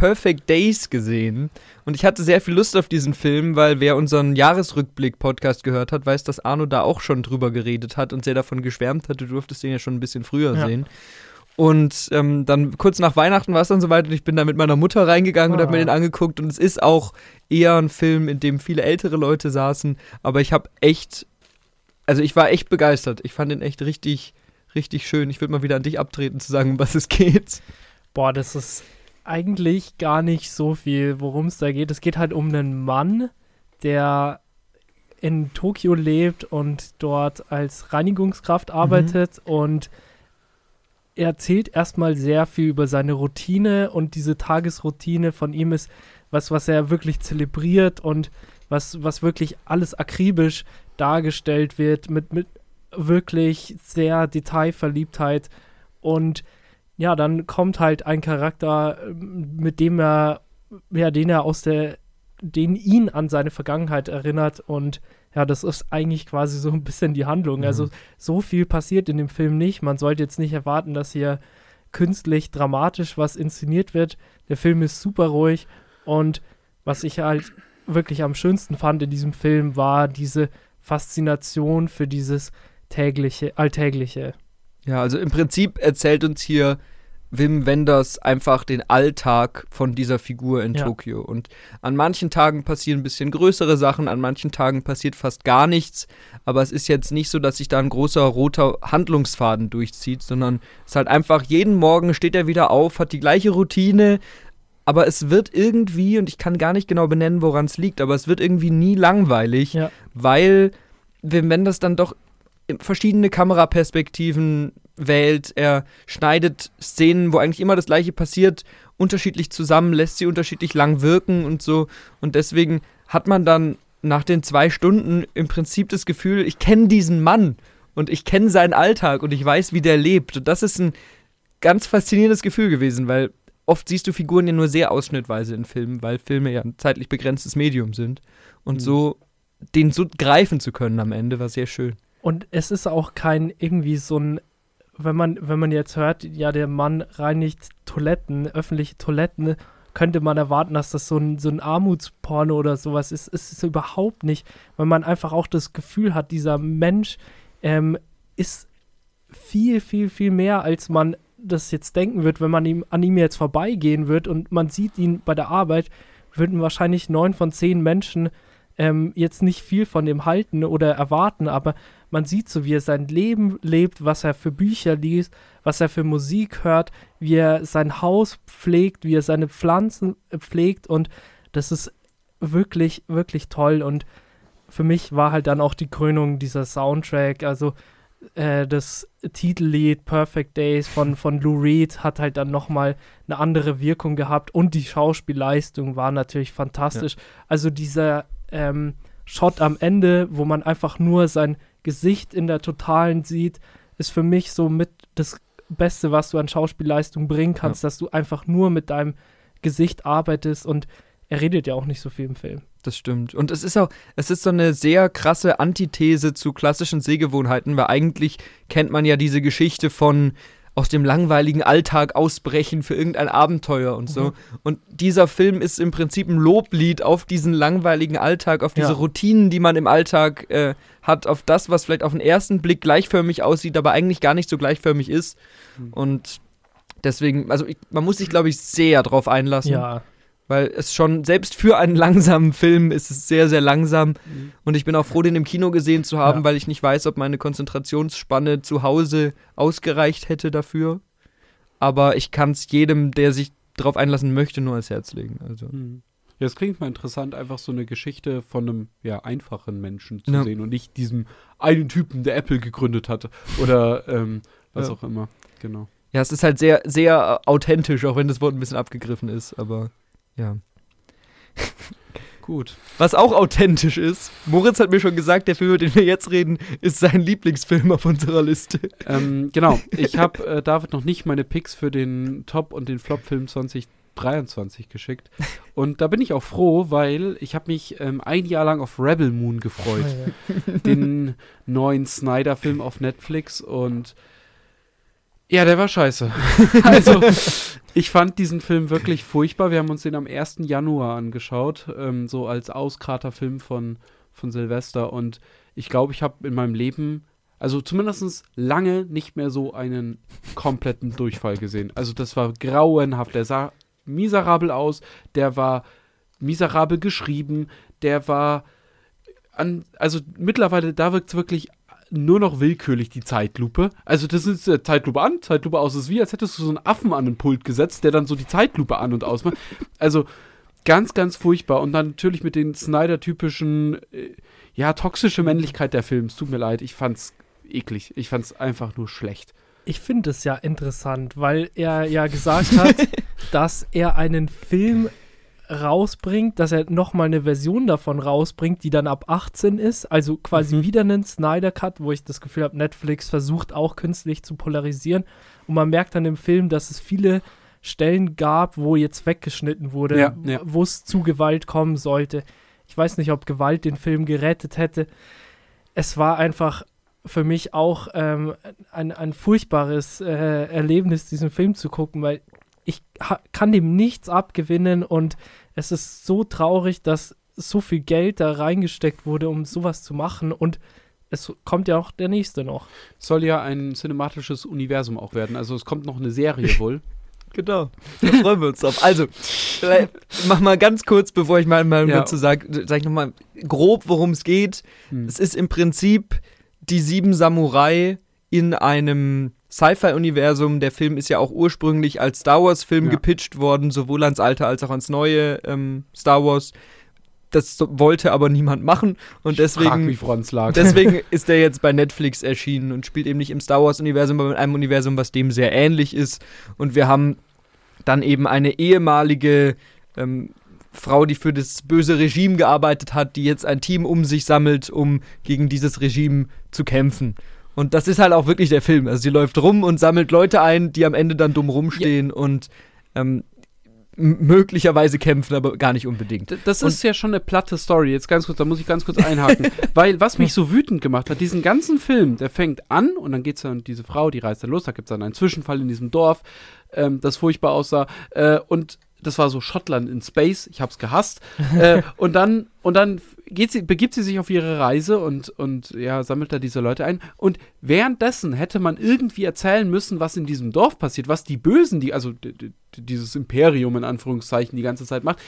Speaker 2: Perfect Days gesehen und ich hatte sehr viel Lust auf diesen Film, weil wer unseren Jahresrückblick-Podcast gehört hat, weiß, dass Arno da auch schon drüber geredet hat und sehr davon geschwärmt hat. Du durftest den ja schon ein bisschen früher
Speaker 3: Ja.
Speaker 2: sehen. Und ähm, dann kurz nach Weihnachten war es dann soweit und ich bin da mit meiner Mutter reingegangen und habe mir
Speaker 3: Ah.
Speaker 2: den angeguckt und es ist auch eher ein Film, in dem viele ältere Leute saßen, aber ich habe echt, also ich war echt begeistert. Ich fand den echt richtig, richtig schön. Ich würde mal wieder an dich abtreten zu sagen, um was es geht.
Speaker 3: Boah, das ist eigentlich gar nicht so viel, worum es da geht. Es geht halt um einen Mann, der in Tokio lebt und dort als Reinigungskraft arbeitet und er erzählt erstmal sehr viel über seine Routine und diese Tagesroutine von ihm ist was, was er wirklich zelebriert und was, was wirklich alles akribisch dargestellt wird mit, mit wirklich sehr Detailverliebtheit und ja, dann kommt halt ein Charakter, ähm, mit dem er, ja, den er aus der, den ihn an seine Vergangenheit erinnert und ja, das ist eigentlich quasi so ein bisschen die Handlung.
Speaker 2: Mhm.
Speaker 3: Also so viel passiert in dem Film nicht. Man sollte jetzt nicht erwarten, dass hier künstlich dramatisch was inszeniert wird. Der Film ist super ruhig und was ich halt wirklich am schönsten fand in diesem Film war diese Faszination für dieses tägliche, alltägliche.
Speaker 2: Ja, also im Prinzip erzählt uns hier Wim Wenders einfach den Alltag von dieser Figur in
Speaker 3: Ja.
Speaker 2: Tokio. Und an manchen Tagen passieren ein bisschen größere Sachen, an manchen Tagen passiert fast gar nichts. Aber es ist jetzt nicht so, dass sich da ein großer roter Handlungsfaden durchzieht, sondern es ist halt einfach, jeden Morgen steht er wieder auf, hat die gleiche Routine. Aber es wird irgendwie, und ich kann gar nicht genau benennen, woran es liegt, aber es wird irgendwie nie langweilig,
Speaker 3: Ja.
Speaker 2: weil Wim Wenders dann doch verschiedene Kameraperspektiven wählt. Er schneidet Szenen, wo eigentlich immer das gleiche passiert, unterschiedlich zusammen, lässt sie unterschiedlich lang wirken und so. Und deswegen hat man dann nach den zwei Stunden im Prinzip das Gefühl, ich kenne diesen Mann und ich kenne seinen Alltag und ich weiß, wie der lebt. Und das ist ein ganz faszinierendes Gefühl gewesen, weil oft siehst du Figuren ja nur sehr ausschnittweise in Filmen, weil Filme ja ein zeitlich begrenztes Medium sind. Und
Speaker 1: Mhm.
Speaker 2: so den so greifen zu können am Ende war sehr schön.
Speaker 3: Und es ist auch kein irgendwie so ein, wenn man, wenn man jetzt hört, ja, der Mann reinigt Toiletten, öffentliche Toiletten, könnte man erwarten, dass das so ein, so ein Armutsporno oder sowas ist. Es ist überhaupt nicht, weil man einfach auch das Gefühl hat, dieser Mensch ähm, ist viel, viel, viel mehr, als man das jetzt denken wird, wenn man ihm, an ihm jetzt vorbeigehen wird und man sieht ihn bei der Arbeit, würden wahrscheinlich neun von zehn Menschen ähm, jetzt nicht viel von dem halten oder erwarten, aber man sieht so, wie er sein Leben lebt, was er für Bücher liest, was er für Musik hört, wie er sein Haus pflegt, wie er seine Pflanzen pflegt und das ist wirklich, wirklich toll und für mich war halt dann auch die Krönung dieser Soundtrack, also äh, das Titellied Perfect Days von, von Lou Reed hat halt dann nochmal eine andere Wirkung gehabt und die Schauspielleistung war natürlich fantastisch. Also dieser ähm, Shot am Ende, wo man einfach nur sein Gesicht in der Totalen sieht, ist für mich so mit das Beste, was du an Schauspielleistung bringen kannst, dass du einfach nur mit deinem Gesicht arbeitest und er redet ja auch nicht so viel im Film.
Speaker 2: Das stimmt. Und es ist auch, es ist so eine sehr krasse Antithese zu klassischen Sehgewohnheiten, weil eigentlich kennt man ja diese Geschichte von aus dem langweiligen Alltag ausbrechen für irgendein Abenteuer und so.
Speaker 3: Mhm.
Speaker 2: Und dieser Film ist im Prinzip ein Loblied auf diesen langweiligen Alltag, auf diese
Speaker 3: Ja.
Speaker 2: Routinen, die man im Alltag äh, hat, auf das, was vielleicht auf den ersten Blick gleichförmig aussieht, aber eigentlich gar nicht so gleichförmig ist.
Speaker 1: Mhm.
Speaker 2: Und deswegen, also ich, man muss sich, glaube ich, sehr drauf einlassen.
Speaker 3: Ja,
Speaker 2: Weil es schon, selbst für einen langsamen Film ist es sehr, sehr langsam.
Speaker 1: Mhm.
Speaker 2: Und ich bin auch froh, den im Kino gesehen zu haben,
Speaker 3: Ja.
Speaker 2: weil ich nicht weiß, ob meine Konzentrationsspanne zu Hause ausgereicht hätte dafür. Aber ich kann es jedem, der sich darauf einlassen möchte, nur ans Herz legen. Also.
Speaker 1: Mhm. Ja, es klingt mal interessant, einfach so eine Geschichte von einem ja, einfachen Menschen zu
Speaker 2: Ja.
Speaker 1: sehen und nicht diesem einen Typen, der Apple gegründet hat oder ähm, was
Speaker 2: Ja.
Speaker 1: auch immer. Genau.
Speaker 2: Ja, es ist halt sehr, sehr authentisch, auch wenn das Wort ein bisschen abgegriffen ist, aber ja.
Speaker 1: Gut.
Speaker 2: Was auch authentisch ist, Moritz hat mir schon gesagt, der Film, über den wir jetzt reden, ist sein Lieblingsfilm auf unserer Liste.
Speaker 1: ähm, genau. Ich habe äh, David noch nicht meine Picks für den Top- und den Flop-Film 2023 geschickt. Und da bin ich auch froh, weil ich habe mich ähm, ein Jahr lang auf Rebel Moon gefreut. den neuen Snyder-Film auf Netflix und ja, der war scheiße. also, ich fand diesen Film wirklich furchtbar. Wir haben uns den am 1. Januar angeschaut, ähm, so als Auskraterfilm von, von Silvester. Und ich glaube, ich habe in meinem Leben, also zumindest lange nicht mehr so einen kompletten Durchfall gesehen. Also, das war grauenhaft. Der sah miserabel aus, der war miserabel geschrieben, der war an, also mittlerweile, da wirkt es wirklich nur noch willkürlich, die Zeitlupe. Also das ist äh, Zeitlupe an, Zeitlupe aus. Es ist wie, als hättest du so einen Affen an den Pult gesetzt, der dann so die Zeitlupe an und aus macht. Also ganz, ganz furchtbar. Und dann natürlich mit den Snyder-typischen, äh, ja, toxische Männlichkeit der Films. Tut mir leid, ich fand's eklig. Ich fand's einfach nur schlecht.
Speaker 3: Ich finde es ja interessant, weil er ja gesagt hat, dass er einen Film rausbringt, dass er nochmal eine Version davon rausbringt, die dann ab 18 ist. Also quasi
Speaker 1: Mhm.
Speaker 3: wieder einen Snyder Cut, wo ich das Gefühl habe, Netflix versucht auch künstlich zu polarisieren. Und man merkt dann im Film, dass es viele Stellen gab, wo jetzt weggeschnitten wurde,
Speaker 1: Ja, ja.
Speaker 3: wo es zu Gewalt kommen sollte. Ich weiß nicht, ob Gewalt den Film gerettet hätte. Es war einfach für mich auch ähm, ein, ein furchtbares äh, Erlebnis, diesen Film zu gucken, weil ich kann dem nichts abgewinnen und es ist so traurig, dass so viel Geld da reingesteckt wurde, um sowas zu machen und es kommt ja auch der nächste noch.
Speaker 1: Soll ja ein cinematisches Universum auch werden. Also es kommt noch eine Serie wohl.
Speaker 2: Genau, da freuen wir uns drauf. Also, vielleicht mach mal ganz kurz, bevor ich mal, mal
Speaker 1: Ja.
Speaker 2: dazu sage, sag ich nochmal grob, worum es geht.
Speaker 1: Hm.
Speaker 2: Es ist im Prinzip die sieben Samurai in einem Sci-Fi-Universum. Der Film ist ja auch ursprünglich als Star Wars-Film
Speaker 1: Ja.
Speaker 2: gepitcht worden, sowohl ans alte als auch ans neue ähm, Star Wars. Das wollte aber niemand machen und deswegen. Deswegen ist der jetzt bei Netflix erschienen und spielt eben nicht im Star Wars-Universum, aber in einem Universum, was dem sehr ähnlich ist. Und wir haben dann eben eine ehemalige ähm, Frau, die für das böse Regime gearbeitet hat, die jetzt ein Team um sich sammelt, um gegen dieses Regime zu kämpfen. Und das ist halt auch wirklich der Film. Also sie läuft rum und sammelt Leute ein, die am Ende dann dumm rumstehen und ähm, möglicherweise kämpfen, aber gar nicht unbedingt.
Speaker 1: Das
Speaker 2: Und-
Speaker 1: ist ja schon eine platte Story. Jetzt ganz kurz, da muss ich ganz kurz einhaken. Weil was mich so wütend gemacht hat, diesen ganzen Film, der fängt an und dann geht's dann diese Frau, die reist dann los, da gibt's dann einen Zwischenfall in diesem Dorf, ähm, das furchtbar aussah. Äh, und das war so Schottland in Space, ich hab's gehasst. äh, und dann, und dann geht sie, begibt sie sich auf ihre Reise und, und ja, sammelt da diese Leute ein. Und währenddessen hätte man irgendwie erzählen müssen, was in diesem Dorf passiert, was die Bösen, die, also dieses Imperium in Anführungszeichen die ganze Zeit macht,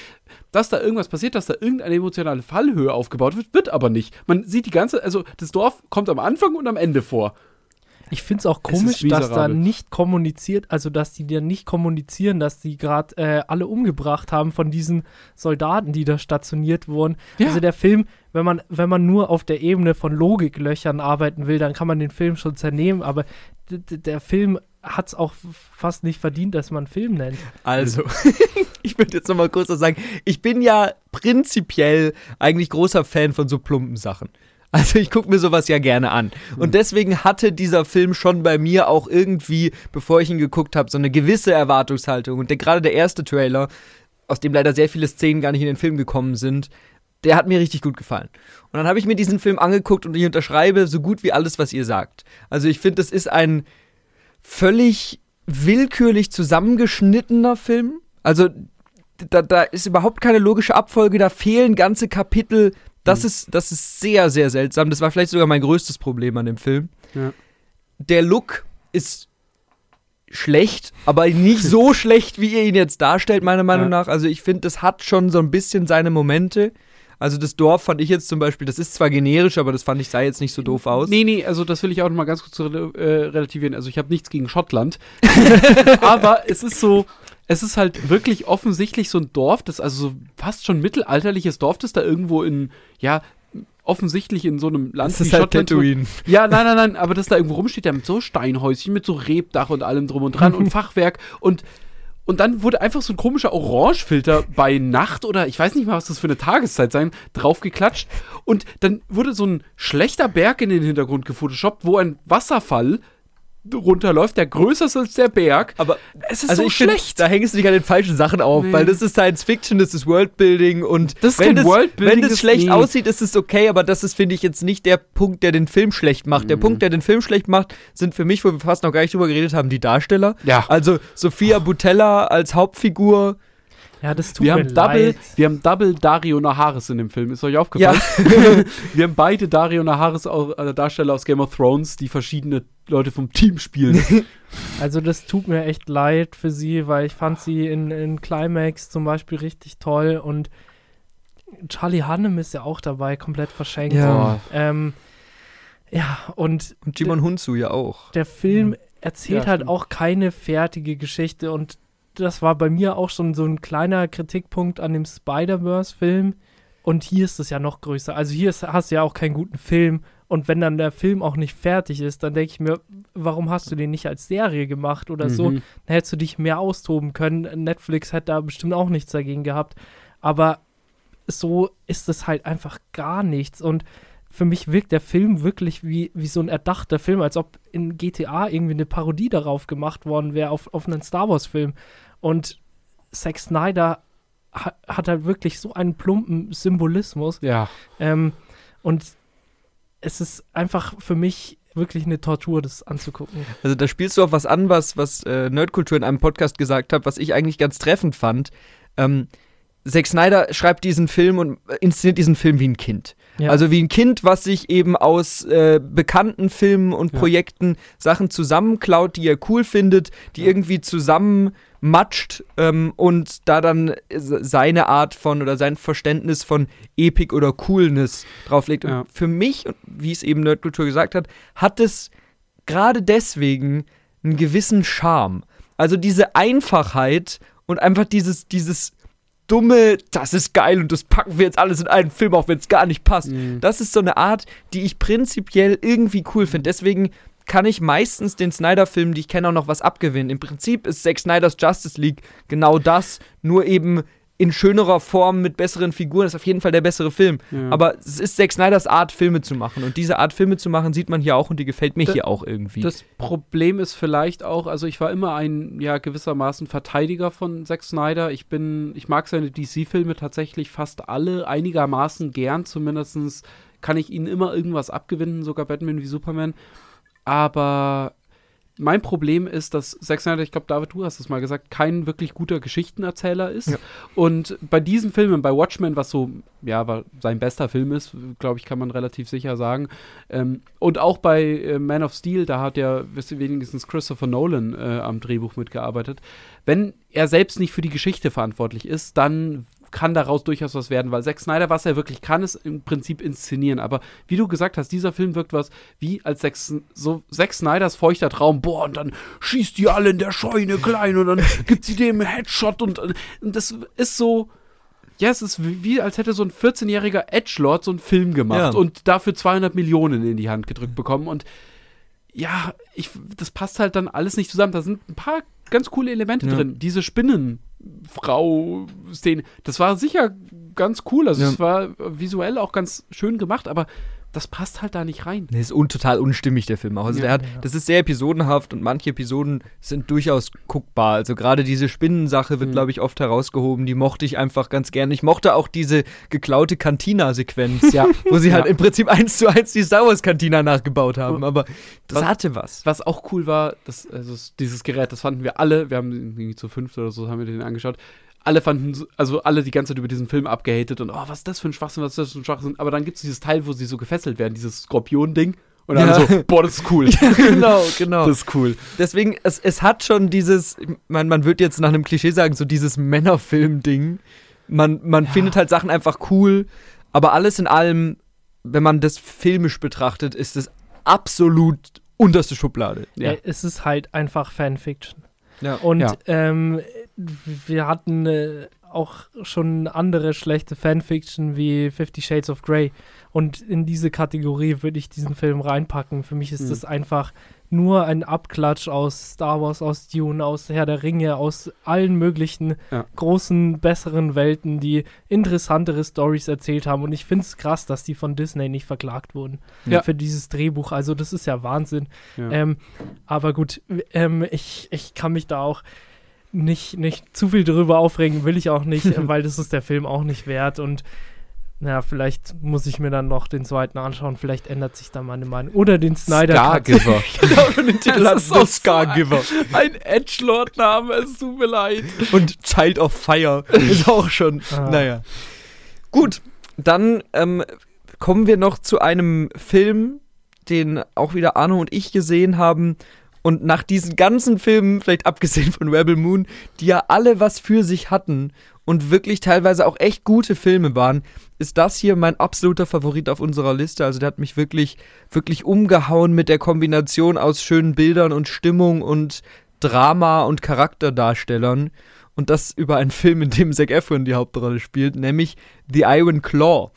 Speaker 1: dass da irgendwas passiert, dass da irgendeine emotionale Fallhöhe aufgebaut wird, wird aber nicht. Man sieht die ganze, also das Dorf kommt am Anfang und am Ende vor.
Speaker 3: Ich finde es auch
Speaker 1: Es
Speaker 3: komisch, dass da nicht kommuniziert, also dass die dann nicht kommunizieren, dass die gerade äh, alle umgebracht haben von diesen Soldaten, die da stationiert wurden.
Speaker 1: Ja.
Speaker 3: Also der Film, wenn man, wenn man nur auf der Ebene von Logiklöchern arbeiten will, dann kann man den Film schon zernehmen, aber der Film hat es auch fast nicht verdient, dass man Film nennt.
Speaker 2: Also, ich würde jetzt nochmal kurz was sagen. Ich bin ja prinzipiell eigentlich großer Fan von so plumpen Sachen. Also ich gucke mir sowas ja gerne an. Und deswegen hatte dieser Film schon bei mir auch irgendwie, bevor ich ihn geguckt habe, so eine gewisse Erwartungshaltung. Und der, gerade der erste Trailer, aus dem leider sehr viele Szenen gar nicht in den Film gekommen sind, der hat mir richtig gut gefallen. Und dann habe ich mir diesen Film angeguckt und ich unterschreibe so gut wie alles, was ihr sagt. Also ich finde, es ist ein völlig willkürlich zusammengeschnittener Film. Also da, da ist überhaupt keine logische Abfolge, da fehlen ganze Kapitel. Das,
Speaker 1: Mhm.
Speaker 2: ist, das ist sehr, sehr seltsam. Das war vielleicht sogar mein größtes Problem an dem Film.
Speaker 1: Ja.
Speaker 2: Der Look ist schlecht, aber nicht so schlecht, wie ihr ihn jetzt darstellt, meiner Meinung
Speaker 1: Ja.
Speaker 2: nach. Also ich finde, das hat schon so ein bisschen seine Momente. Also das Dorf fand ich jetzt zum Beispiel, das ist zwar generisch, aber das fand ich sah jetzt nicht so doof aus.
Speaker 1: Nee, nee, also das will ich auch noch mal ganz kurz rel äh, relativieren. Also ich habe nichts gegen Schottland. aber es ist so, es ist halt wirklich offensichtlich so ein Dorf, das also so fast schon mittelalterliches Dorf, das da irgendwo in, ja, offensichtlich in so einem Land
Speaker 2: Das ist halt Tatooine.
Speaker 1: Ja, nein, nein, nein, aber das da irgendwo rumsteht, da mit so Steinhäuschen, mit so Rebdach und allem drum und dran und Fachwerk und und dann wurde einfach so ein komischer Orangefilter bei Nacht oder ich weiß nicht mal, was das für eine Tageszeit sein, draufgeklatscht. Und dann wurde so ein schlechter Berg in den Hintergrund gefotoshoppt, wo ein Wasserfall runterläuft, der größer ist als der Berg.
Speaker 2: Aber
Speaker 1: Es ist
Speaker 2: also
Speaker 1: so
Speaker 2: ich find,
Speaker 1: schlecht.
Speaker 2: da hängst du dich an den falschen Sachen auf,
Speaker 1: Nee.
Speaker 2: weil das ist Science Fiction, das ist Worldbuilding und
Speaker 1: Das ist
Speaker 2: wenn,
Speaker 1: kein
Speaker 2: das,
Speaker 1: Worldbuilding,
Speaker 2: wenn das- schlecht
Speaker 1: nee.
Speaker 2: aussieht, ist es okay, aber das ist, finde ich, jetzt nicht der Punkt, der den Film schlecht macht.
Speaker 1: Mhm.
Speaker 2: Der Punkt, der den Film schlecht macht, sind für mich, wo wir fast noch gar nicht drüber geredet haben, die Darsteller.
Speaker 1: Ja.
Speaker 2: Also Sophia Butella als Hauptfigur.
Speaker 3: Ja, das tut
Speaker 1: Wir
Speaker 3: mir
Speaker 1: haben, Double,
Speaker 3: leid.
Speaker 1: wir haben Double Dario Naharis in dem Film. Ist euch aufgefallen? wir haben beide Dario Naharis, äh, Darsteller aus Game of Thrones, die verschiedene Leute vom Team spielen.
Speaker 3: Also das tut mir echt leid für sie, weil ich fand sie in, in Climax zum Beispiel richtig toll und Charlie Hannem ist ja auch dabei, komplett verschenkt.
Speaker 2: Ja.
Speaker 3: Ähm, ja, und
Speaker 2: Und Jimon Hunsu ja auch.
Speaker 3: der Film erzählt
Speaker 1: Ja,
Speaker 3: halt
Speaker 1: stimmt.
Speaker 3: auch keine fertige Geschichte und das war bei mir auch schon so ein kleiner Kritikpunkt an dem Spider-Verse-Film und hier ist es ja noch größer. Also hier ist, hast du ja auch keinen guten Film und wenn dann der Film auch nicht fertig ist, dann denke ich mir, warum hast du den nicht als Serie gemacht oder so?
Speaker 1: Mhm.
Speaker 3: Dann hättest du dich mehr austoben können. Netflix hätte da bestimmt auch nichts dagegen gehabt. Aber so ist es halt einfach gar nichts. Und für mich wirkt der Film wirklich wie, wie so ein erdachter Film, als ob in GTA irgendwie eine Parodie darauf gemacht worden wäre, auf, auf einen Star Wars-Film. Und Zack Snyder ha hat halt wirklich so einen plumpen Symbolismus.
Speaker 1: Ja.
Speaker 3: Ähm, und es ist einfach für mich wirklich eine Tortur, das anzugucken.
Speaker 2: Also da spielst du auf was an, was, was äh, Nerdkultur in einem Podcast gesagt hat, was ich eigentlich ganz treffend fand. Ähm, Zack Snyder schreibt diesen Film und äh, inszeniert diesen Film wie ein Kind.
Speaker 3: Ja.
Speaker 2: Also wie ein Kind, was sich eben aus äh, bekannten Filmen und
Speaker 1: Ja.
Speaker 2: Projekten Sachen zusammenklaut, die er cool findet, die
Speaker 1: Ja.
Speaker 2: irgendwie zusammenmatscht ähm, und da dann seine Art von oder sein Verständnis von Epik oder Coolness drauflegt.
Speaker 1: Ja.
Speaker 2: Und für mich, wie es eben Nerdkultur gesagt hat, hat es gerade deswegen einen gewissen Charme. Also diese Einfachheit und einfach dieses, dieses dumme, das ist geil und das packen wir jetzt alles in einen Film, auch wenn es gar nicht passt.
Speaker 1: Mhm.
Speaker 2: Das ist so eine Art, die ich prinzipiell irgendwie cool finde. Deswegen kann ich meistens den Snyder-Filmen, die ich kenne, auch noch was abgewinnen. Im Prinzip ist Zack Snyders Justice League genau das, nur eben in schönerer Form mit besseren Figuren. Das ist auf jeden Fall der bessere Film.
Speaker 1: Ja.
Speaker 2: Aber es ist Zack Snyders Art, Filme zu machen. Und diese Art, Filme zu machen, sieht man hier auch und die gefällt mir
Speaker 1: Da-
Speaker 2: hier auch irgendwie.
Speaker 1: Das Problem ist vielleicht auch, also ich war immer ein ja gewissermaßen Verteidiger von Zack Snyder. Ich bin, ich mag seine DC-Filme tatsächlich fast alle einigermaßen gern. Zumindest kann ich ihnen immer irgendwas abgewinnen, sogar Batman wie Superman. Aber mein Problem ist, dass Zack Snyder, ich glaube, David, du hast es mal gesagt, kein wirklich guter Geschichtenerzähler ist.
Speaker 2: Ja.
Speaker 1: Und bei diesen Filmen, bei Watchmen, was so, ja, sein bester Film ist, glaube ich, kann man relativ sicher sagen. Ähm, und auch bei äh, Man of Steel, da hat ja wenigstens Christopher Nolan äh, am Drehbuch mitgearbeitet. Wenn er selbst nicht für die Geschichte verantwortlich ist, dann kann daraus durchaus was werden, weil Zack Snyder, was er wirklich kann, ist im Prinzip inszenieren. Aber wie du gesagt hast, dieser Film wirkt was wie als Zack, so Zack Snyders feuchter Traum. Boah, und dann schießt die alle in der Scheune klein und dann gibt sie dem Headshot und, und das ist so. Ja, es ist wie, wie als hätte so ein 14-jähriger Edgelord so einen Film gemacht
Speaker 2: Ja.
Speaker 1: und dafür 200 Millionen in die Hand gedrückt bekommen. Und ja, ich, das passt halt dann alles nicht zusammen. Da sind ein paar ganz coole Elemente
Speaker 2: Ja.
Speaker 1: drin. Diese Spinnenfrau-Szene, das war sicher ganz cool. Also
Speaker 2: Ja.
Speaker 1: es war visuell auch ganz schön gemacht, aber das passt halt da nicht rein.
Speaker 2: Nee, ist un total unstimmig, der Film auch. Also
Speaker 1: Ja,
Speaker 2: der hat,
Speaker 3: ja.
Speaker 2: das ist sehr episodenhaft und manche Episoden sind durchaus guckbar. Also gerade diese Spinnensache wird,
Speaker 1: Mhm.
Speaker 2: glaube ich, oft herausgehoben. Die mochte ich einfach ganz gerne. Ich mochte auch diese geklaute Cantina-Sequenz,
Speaker 1: Ja.
Speaker 2: wo sie halt
Speaker 1: Ja.
Speaker 2: im Prinzip eins zu eins die Star Wars-Cantina nachgebaut haben. Aber das
Speaker 1: Was-
Speaker 2: hatte was.
Speaker 1: Was auch cool war, das, also dieses Gerät, das fanden wir alle, wir haben den irgendwie zu fünft oder so, haben wir den angeschaut. Alle fanden, so- also alle die ganze Zeit über diesen Film abgehatet und oh, was ist das für ein Schwachsinn, was ist das für ein Schwachsinn. Aber dann gibt es dieses Teil, wo sie so gefesselt werden, dieses Skorpion-Ding. Und dann
Speaker 2: Ja.
Speaker 1: so, boah, das ist cool.
Speaker 2: Ja, genau, genau.
Speaker 1: Das ist cool.
Speaker 2: Deswegen, es, es hat schon dieses, man, man würde jetzt nach einem Klischee sagen, so dieses Männerfilm-Ding. Man, man findet halt Sachen einfach cool, aber alles in allem, wenn man das filmisch betrachtet, ist es absolut unterste Schublade.
Speaker 1: Ja.
Speaker 3: Es ist halt einfach Fanfiction.
Speaker 2: Ja.
Speaker 3: Und
Speaker 1: Ja.
Speaker 3: ähm, wir hatten äh, auch schon andere schlechte Fanfiction wie Fifty Shades of Grey. Und in diese Kategorie würde ich diesen Film reinpacken. Für mich ist
Speaker 1: Hm.
Speaker 3: das einfach nur ein Abklatsch aus Star Wars, aus Dune, aus Herr der Ringe, aus allen möglichen
Speaker 1: Ja.
Speaker 3: großen, besseren Welten, die interessantere Stories erzählt haben. Und ich finde es krass, dass die von Disney nicht verklagt wurden
Speaker 1: Ja.
Speaker 3: für dieses Drehbuch. Also das ist ja Wahnsinn.
Speaker 1: Ja.
Speaker 3: Ähm, aber gut, ähm, ich, ich kann mich da auch nicht, nicht zu viel drüber aufregen, will ich auch nicht, weil das ist der Film auch nicht wert. Und naja, vielleicht muss ich mir dann noch den zweiten anschauen, vielleicht ändert sich da meine Meinung. Oder den Snyder Cut.
Speaker 1: Stargiver.
Speaker 2: genau, schon den Titel
Speaker 1: Das ist auch
Speaker 2: Scargiver.
Speaker 1: Ein Edgelord-Name, es tut mir leid.
Speaker 2: Und Child of Fire ist auch schon,
Speaker 3: Ah.
Speaker 2: naja. Gut, dann ähm, kommen wir noch zu einem Film, den auch wieder Arno und ich gesehen haben. Und nach diesen ganzen Filmen, vielleicht abgesehen von Rebel Moon, die ja alle was für sich hatten und wirklich teilweise auch echt gute Filme waren, ist das hier mein absoluter Favorit auf unserer Liste. Also der hat mich wirklich, wirklich umgehauen mit der Kombination aus schönen Bildern und Stimmung und Drama und Charakterdarstellern. Und das über einen Film, in dem Zac Efron die Hauptrolle spielt, nämlich The Iron Claw.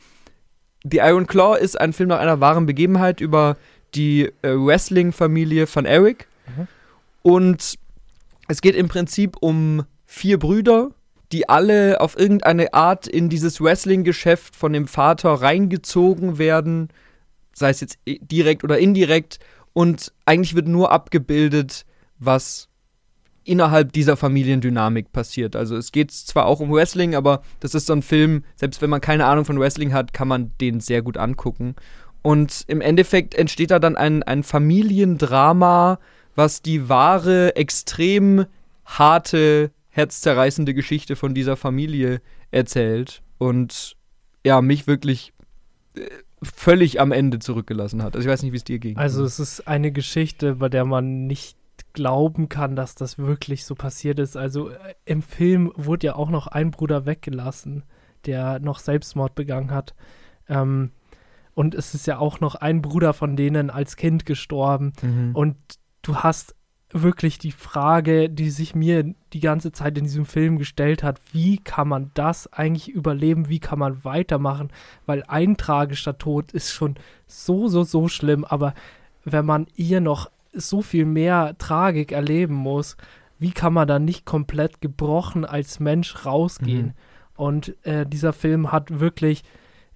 Speaker 2: The Iron Claw ist ein Film nach einer wahren Begebenheit über die äh, Wrestling-Familie von Eric.
Speaker 3: Mhm.
Speaker 2: Und es geht im Prinzip um vier Brüder, die alle auf irgendeine Art in dieses Wrestling-Geschäft von dem Vater reingezogen werden, sei es jetzt direkt oder indirekt. Und eigentlich wird nur abgebildet, was innerhalb dieser Familiendynamik passiert. Also es geht zwar auch um Wrestling, aber das ist so ein Film, selbst wenn man keine Ahnung von Wrestling hat, kann man den sehr gut angucken. Und im Endeffekt entsteht da dann ein, ein Familiendrama, was die wahre, extrem harte, herzzerreißende Geschichte von dieser Familie erzählt. Und ja, mich wirklich äh, völlig am Ende zurückgelassen hat. Also ich weiß nicht, wie es dir ging.
Speaker 3: Also es ist eine Geschichte, bei der man nicht glauben kann, dass das wirklich so passiert ist. Also äh, im Film wurde ja auch noch ein Bruder weggelassen, der noch Selbstmord begangen hat. Ähm, und es ist ja auch noch ein Bruder von denen als Kind gestorben.
Speaker 2: Mhm.
Speaker 3: Und du hast wirklich die Frage, die sich mir die ganze Zeit in diesem Film gestellt hat, wie kann man das eigentlich überleben, wie kann man weitermachen, weil ein tragischer Tod ist schon so, so, so schlimm, aber wenn man hier noch so viel mehr Tragik erleben muss, wie kann man da nicht komplett gebrochen als Mensch rausgehen?
Speaker 2: Mhm.
Speaker 3: Und äh, dieser Film hat wirklich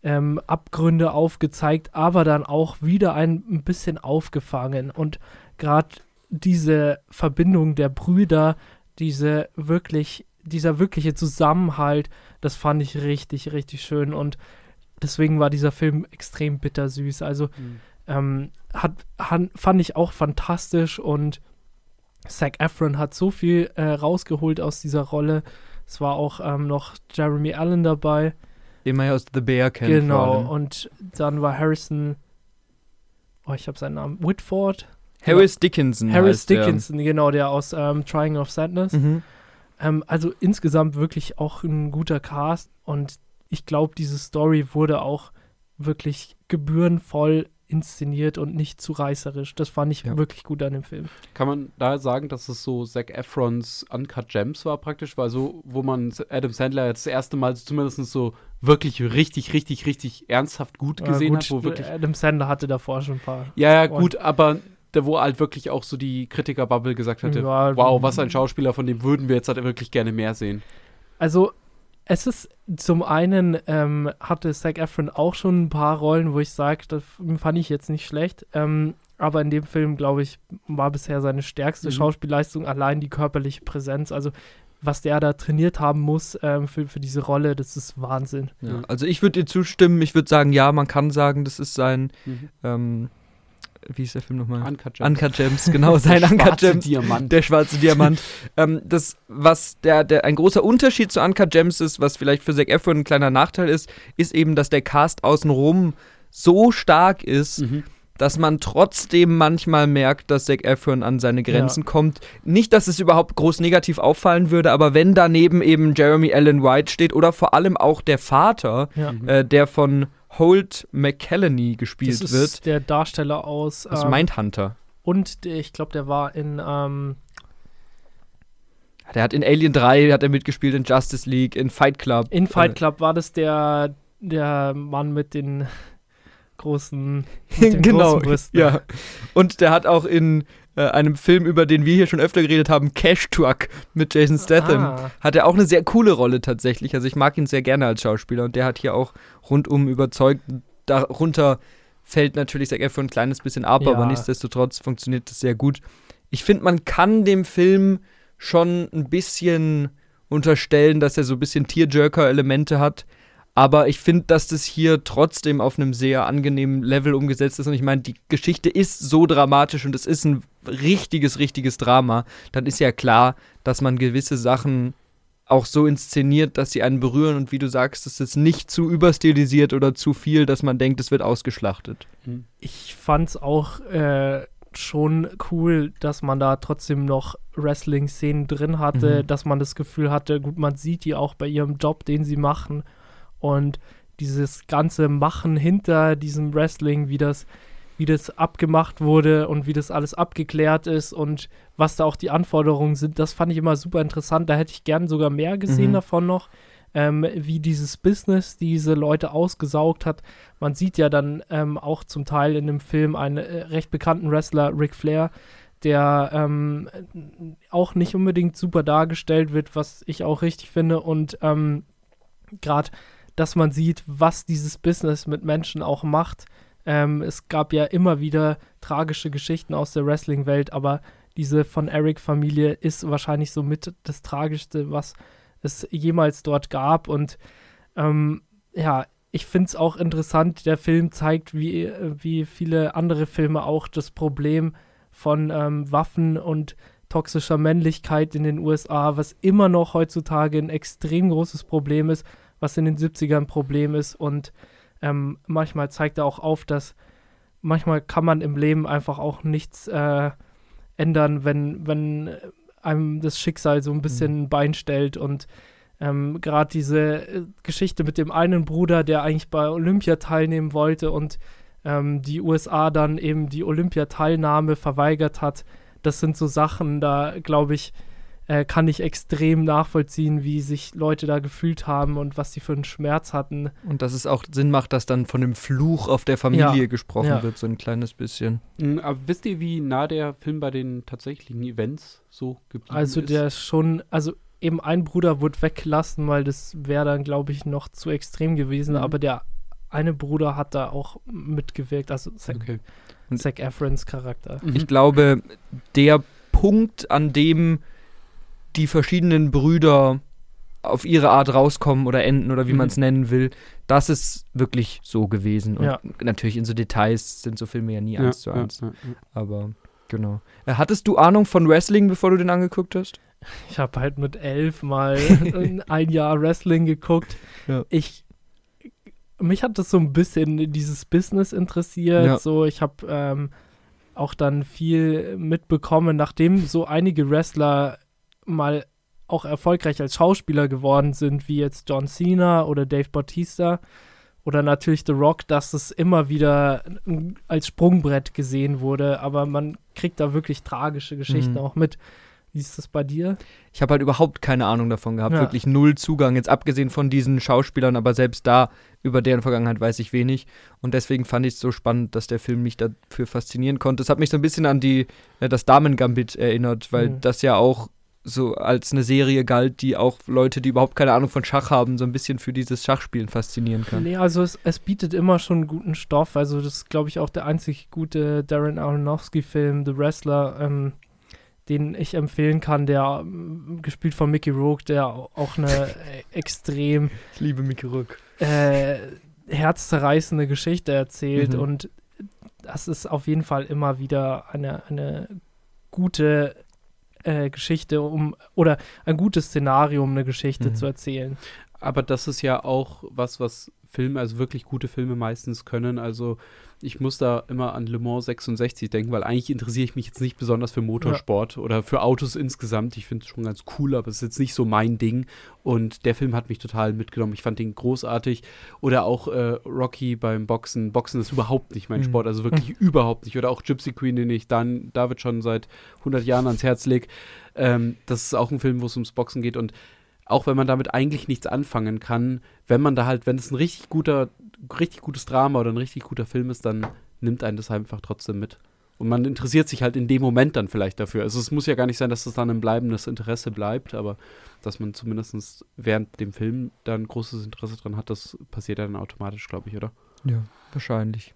Speaker 3: ähm, Abgründe aufgezeigt, aber dann auch wieder ein, ein bisschen aufgefangen. Und gerade diese Verbindung der Brüder, diese wirklich, dieser wirkliche Zusammenhalt, das fand ich richtig, richtig schön. Und deswegen war dieser Film extrem bittersüß. Also ähm, hat, han, fand ich auch fantastisch und Zac Efron hat so viel äh, rausgeholt aus dieser Rolle. Es war auch ähm, noch Jeremy Allen dabei.
Speaker 2: Den man ja aus The Bear kennt.
Speaker 3: Genau. Und dann war Harrison, oh, ich habe seinen Namen, Whitford.
Speaker 2: Harris Dickinson.
Speaker 3: Harris
Speaker 2: heißt der.
Speaker 3: Dickinson, genau, der aus ähm, Triangle of Sadness.
Speaker 2: Mhm.
Speaker 3: Ähm, also insgesamt wirklich auch ein guter Cast und ich glaube, diese Story wurde auch wirklich gebührenvoll inszeniert und nicht zu reißerisch. Das fand ich
Speaker 2: Ja.
Speaker 3: wirklich gut an dem Film.
Speaker 1: Kann man da sagen, dass es so Zac Efrons Uncut Gems war praktisch? Weil so, wo man Adam Sandler jetzt das erste Mal zumindest so wirklich richtig, richtig, richtig ernsthaft gut
Speaker 3: Äh,
Speaker 1: gesehen
Speaker 3: gut,
Speaker 1: hat, wo wirklich
Speaker 3: Adam Sandler hatte davor schon ein paar.
Speaker 1: Ja, ja, gut, aber der, wo halt wirklich auch so die Kritiker-Bubble gesagt hatte,
Speaker 3: Ja,
Speaker 1: wow, was ein Schauspieler, von dem würden wir jetzt halt wirklich gerne mehr sehen.
Speaker 3: Also, es ist zum einen, ähm, hatte Zac Efron auch schon ein paar Rollen, wo ich sage, das fand ich jetzt nicht schlecht. Ähm, aber in dem Film, glaube ich, war bisher seine stärkste
Speaker 1: Mhm.
Speaker 3: Schauspielleistung allein die körperliche Präsenz. Also, was der da trainiert haben muss ähm, für, für diese Rolle, das ist Wahnsinn.
Speaker 2: Ja. Also ich würde dir zustimmen. Ich würde sagen, ja, man kann sagen, das ist sein,
Speaker 1: Mhm.
Speaker 2: ähm, wie ist der Film nochmal?
Speaker 1: Uncut Gems.
Speaker 2: Uncut Gems, genau, sein
Speaker 1: Der
Speaker 2: Uncut
Speaker 1: schwarze
Speaker 2: Gems.
Speaker 1: Diamant.
Speaker 2: Der schwarze Diamant. ähm, das, was der, der, ein großer Unterschied zu Uncut Gems ist, was vielleicht für Zac Efron ein kleiner Nachteil ist, ist eben, dass der Cast außenrum so stark ist,
Speaker 1: Mhm.
Speaker 2: dass man trotzdem manchmal merkt, dass Zac Efron an seine Grenzen ja. kommt. Nicht, dass es überhaupt groß negativ auffallen würde, aber wenn daneben eben Jeremy Allen White steht oder vor allem auch der Vater, ja. äh, der von Holt McCallany gespielt das ist wird.
Speaker 3: Der Darsteller aus,
Speaker 2: aus ähm, Mindhunter.
Speaker 3: Und der, ich glaube, der war in ähm
Speaker 2: der hat in Alien 3 hat er mitgespielt, in Justice League, in Fight Club.
Speaker 3: In Fight äh, Club war das der, der Mann mit den großen, mit den
Speaker 2: genau, großen Ja. Und der hat auch in äh, einem Film, über den wir hier schon öfter geredet haben, Cash Truck mit Jason Statham, ah. hat er auch eine sehr coole Rolle tatsächlich. Also ich mag ihn sehr gerne als Schauspieler und der hat hier auch rundum überzeugt. Darunter fällt natürlich Zac Efron ein kleines bisschen ab, ja. aber nichtsdestotrotz funktioniert das sehr gut. Ich finde, man kann dem Film schon ein bisschen unterstellen, dass er so ein bisschen Tearjerker-Elemente hat. Aber ich finde, dass das hier trotzdem auf einem sehr angenehmen Level umgesetzt ist. Und ich meine, die Geschichte ist so dramatisch und es ist ein richtiges, richtiges Drama. Dann ist ja klar, dass man gewisse Sachen auch so inszeniert, dass sie einen berühren und wie du sagst, es ist nicht zu überstilisiert oder zu viel, dass man denkt, es wird ausgeschlachtet.
Speaker 3: Ich fand es auch äh, schon cool, dass man da trotzdem noch Wrestling-Szenen drin hatte, mhm. dass man das Gefühl hatte, gut, man sieht die auch bei ihrem Job, den sie machen und dieses ganze Machen hinter diesem Wrestling, wie das, wie das abgemacht wurde und wie das alles abgeklärt ist und was da auch die Anforderungen sind, das fand ich immer super interessant. Da hätte ich gern sogar mehr gesehen mhm. davon noch. Ähm, wie dieses Business diese Leute ausgesaugt hat. Man sieht ja dann ähm, auch zum Teil in dem Film einen äh, recht bekannten Wrestler, Ric Flair, der ähm, auch nicht unbedingt super dargestellt wird, was ich auch richtig finde. Und ähm, gerade dass man sieht, was dieses Business mit Menschen auch macht. Ähm, es gab ja immer wieder tragische Geschichten aus der Wrestling-Welt, aber diese von Eric-Familie ist wahrscheinlich so mit das Tragischste, was es jemals dort gab. Und ähm, ja, ich finde es auch interessant, der Film zeigt, wie, wie viele andere Filme auch das Problem von ähm, Waffen und toxischer Männlichkeit in den USA, was immer noch heutzutage ein extrem großes Problem ist was in den 70ern ein Problem ist. Und ähm, manchmal zeigt er auch auf, dass manchmal kann man im Leben einfach auch nichts äh, ändern, wenn, wenn einem das Schicksal so ein bisschen mhm. ein Bein stellt. Und ähm, gerade diese äh, Geschichte mit dem einen Bruder, der eigentlich bei Olympia teilnehmen wollte und ähm, die USA dann eben die Olympiateilnahme verweigert hat, das sind so Sachen, da glaube ich, äh, kann ich extrem nachvollziehen, wie sich Leute da gefühlt haben und was sie für einen Schmerz hatten.
Speaker 2: Und dass es auch Sinn macht, dass dann von dem Fluch auf der Familie ja. gesprochen ja. wird, so ein kleines bisschen.
Speaker 1: Mhm, aber wisst ihr, wie nah der Film bei den tatsächlichen Events so geblieben
Speaker 3: also ist? Also der ist schon, also eben ein Bruder wurde weggelassen, weil das wäre dann, glaube ich, noch zu extrem gewesen, mhm. aber der eine Bruder hat da auch mitgewirkt, also Zac, okay. Zac Efrons Charakter.
Speaker 2: Ich glaube, der Punkt, an dem die verschiedenen Brüder auf ihre Art rauskommen oder enden oder wie mhm. man es nennen will. Das ist wirklich so gewesen. Und ja. natürlich in so Details sind so Filme ja nie eins zu eins. Ja, Aber genau. Äh, hattest du Ahnung von Wrestling, bevor du den angeguckt hast?
Speaker 3: Ich habe halt mit elf mal ein Jahr Wrestling geguckt. Ich mich hat das so ein bisschen dieses Business interessiert. So, ich habe ähm, auch dann viel mitbekommen, nachdem so einige Wrestler mal auch erfolgreich als Schauspieler geworden sind, wie jetzt John Cena oder Dave Bautista oder natürlich The Rock, dass es immer wieder als Sprungbrett gesehen wurde, aber man kriegt da wirklich tragische Geschichten mhm. auch mit. Wie ist das bei dir?
Speaker 2: Ich habe halt überhaupt keine Ahnung davon gehabt, ja. wirklich null Zugang, jetzt abgesehen von diesen Schauspielern, aber selbst da über deren Vergangenheit weiß ich wenig und deswegen fand ich es so spannend, dass der Film mich dafür faszinieren konnte. Es hat mich so ein bisschen an die äh, das Damen-Gambit erinnert, weil mhm. das ja auch so als eine Serie galt, die auch Leute, die überhaupt keine Ahnung von Schach haben, so ein bisschen für dieses Schachspielen faszinieren kann.
Speaker 3: Nee, also es, es bietet immer schon guten Stoff. Also das ist, glaube ich, auch der einzig gute Darren Aronofsky-Film, The Wrestler, ähm, den ich empfehlen kann, der ähm, gespielt von Mickey Rourke, der auch eine extrem
Speaker 2: ich liebe Mickey Rourke.
Speaker 3: Äh, herzzerreißende Geschichte erzählt mhm. und das ist auf jeden Fall immer wieder eine, eine gute äh, Geschichte, um oder ein gutes Szenario, um eine Geschichte mhm. zu erzählen.
Speaker 1: Aber das ist ja auch was, was Filme, also wirklich gute Filme meistens können. Also ich muss da immer an Le Mans 66 denken, weil eigentlich interessiere ich mich jetzt nicht besonders für Motorsport ja. oder für Autos insgesamt. Ich finde es schon ganz cool, aber es ist jetzt nicht so mein Ding. Und der Film hat mich total mitgenommen. Ich fand den großartig. Oder auch äh, Rocky beim Boxen. Boxen ist überhaupt nicht mein mhm. Sport, also wirklich mhm. überhaupt nicht. Oder auch Gypsy Queen, den ich dann David schon seit 100 Jahren ans Herz lege. Ähm, das ist auch ein Film, wo es ums Boxen geht. Und auch wenn man damit eigentlich nichts anfangen kann, wenn man da halt, wenn es ein richtig guter, richtig gutes Drama oder ein richtig guter Film ist, dann nimmt einen das einfach trotzdem mit. Und man interessiert sich halt in dem Moment dann vielleicht dafür. Also es muss ja gar nicht sein, dass es dann ein bleibendes Interesse bleibt, aber dass man zumindest während dem Film dann großes Interesse dran hat, das passiert dann automatisch, glaube ich, oder?
Speaker 2: Ja, wahrscheinlich.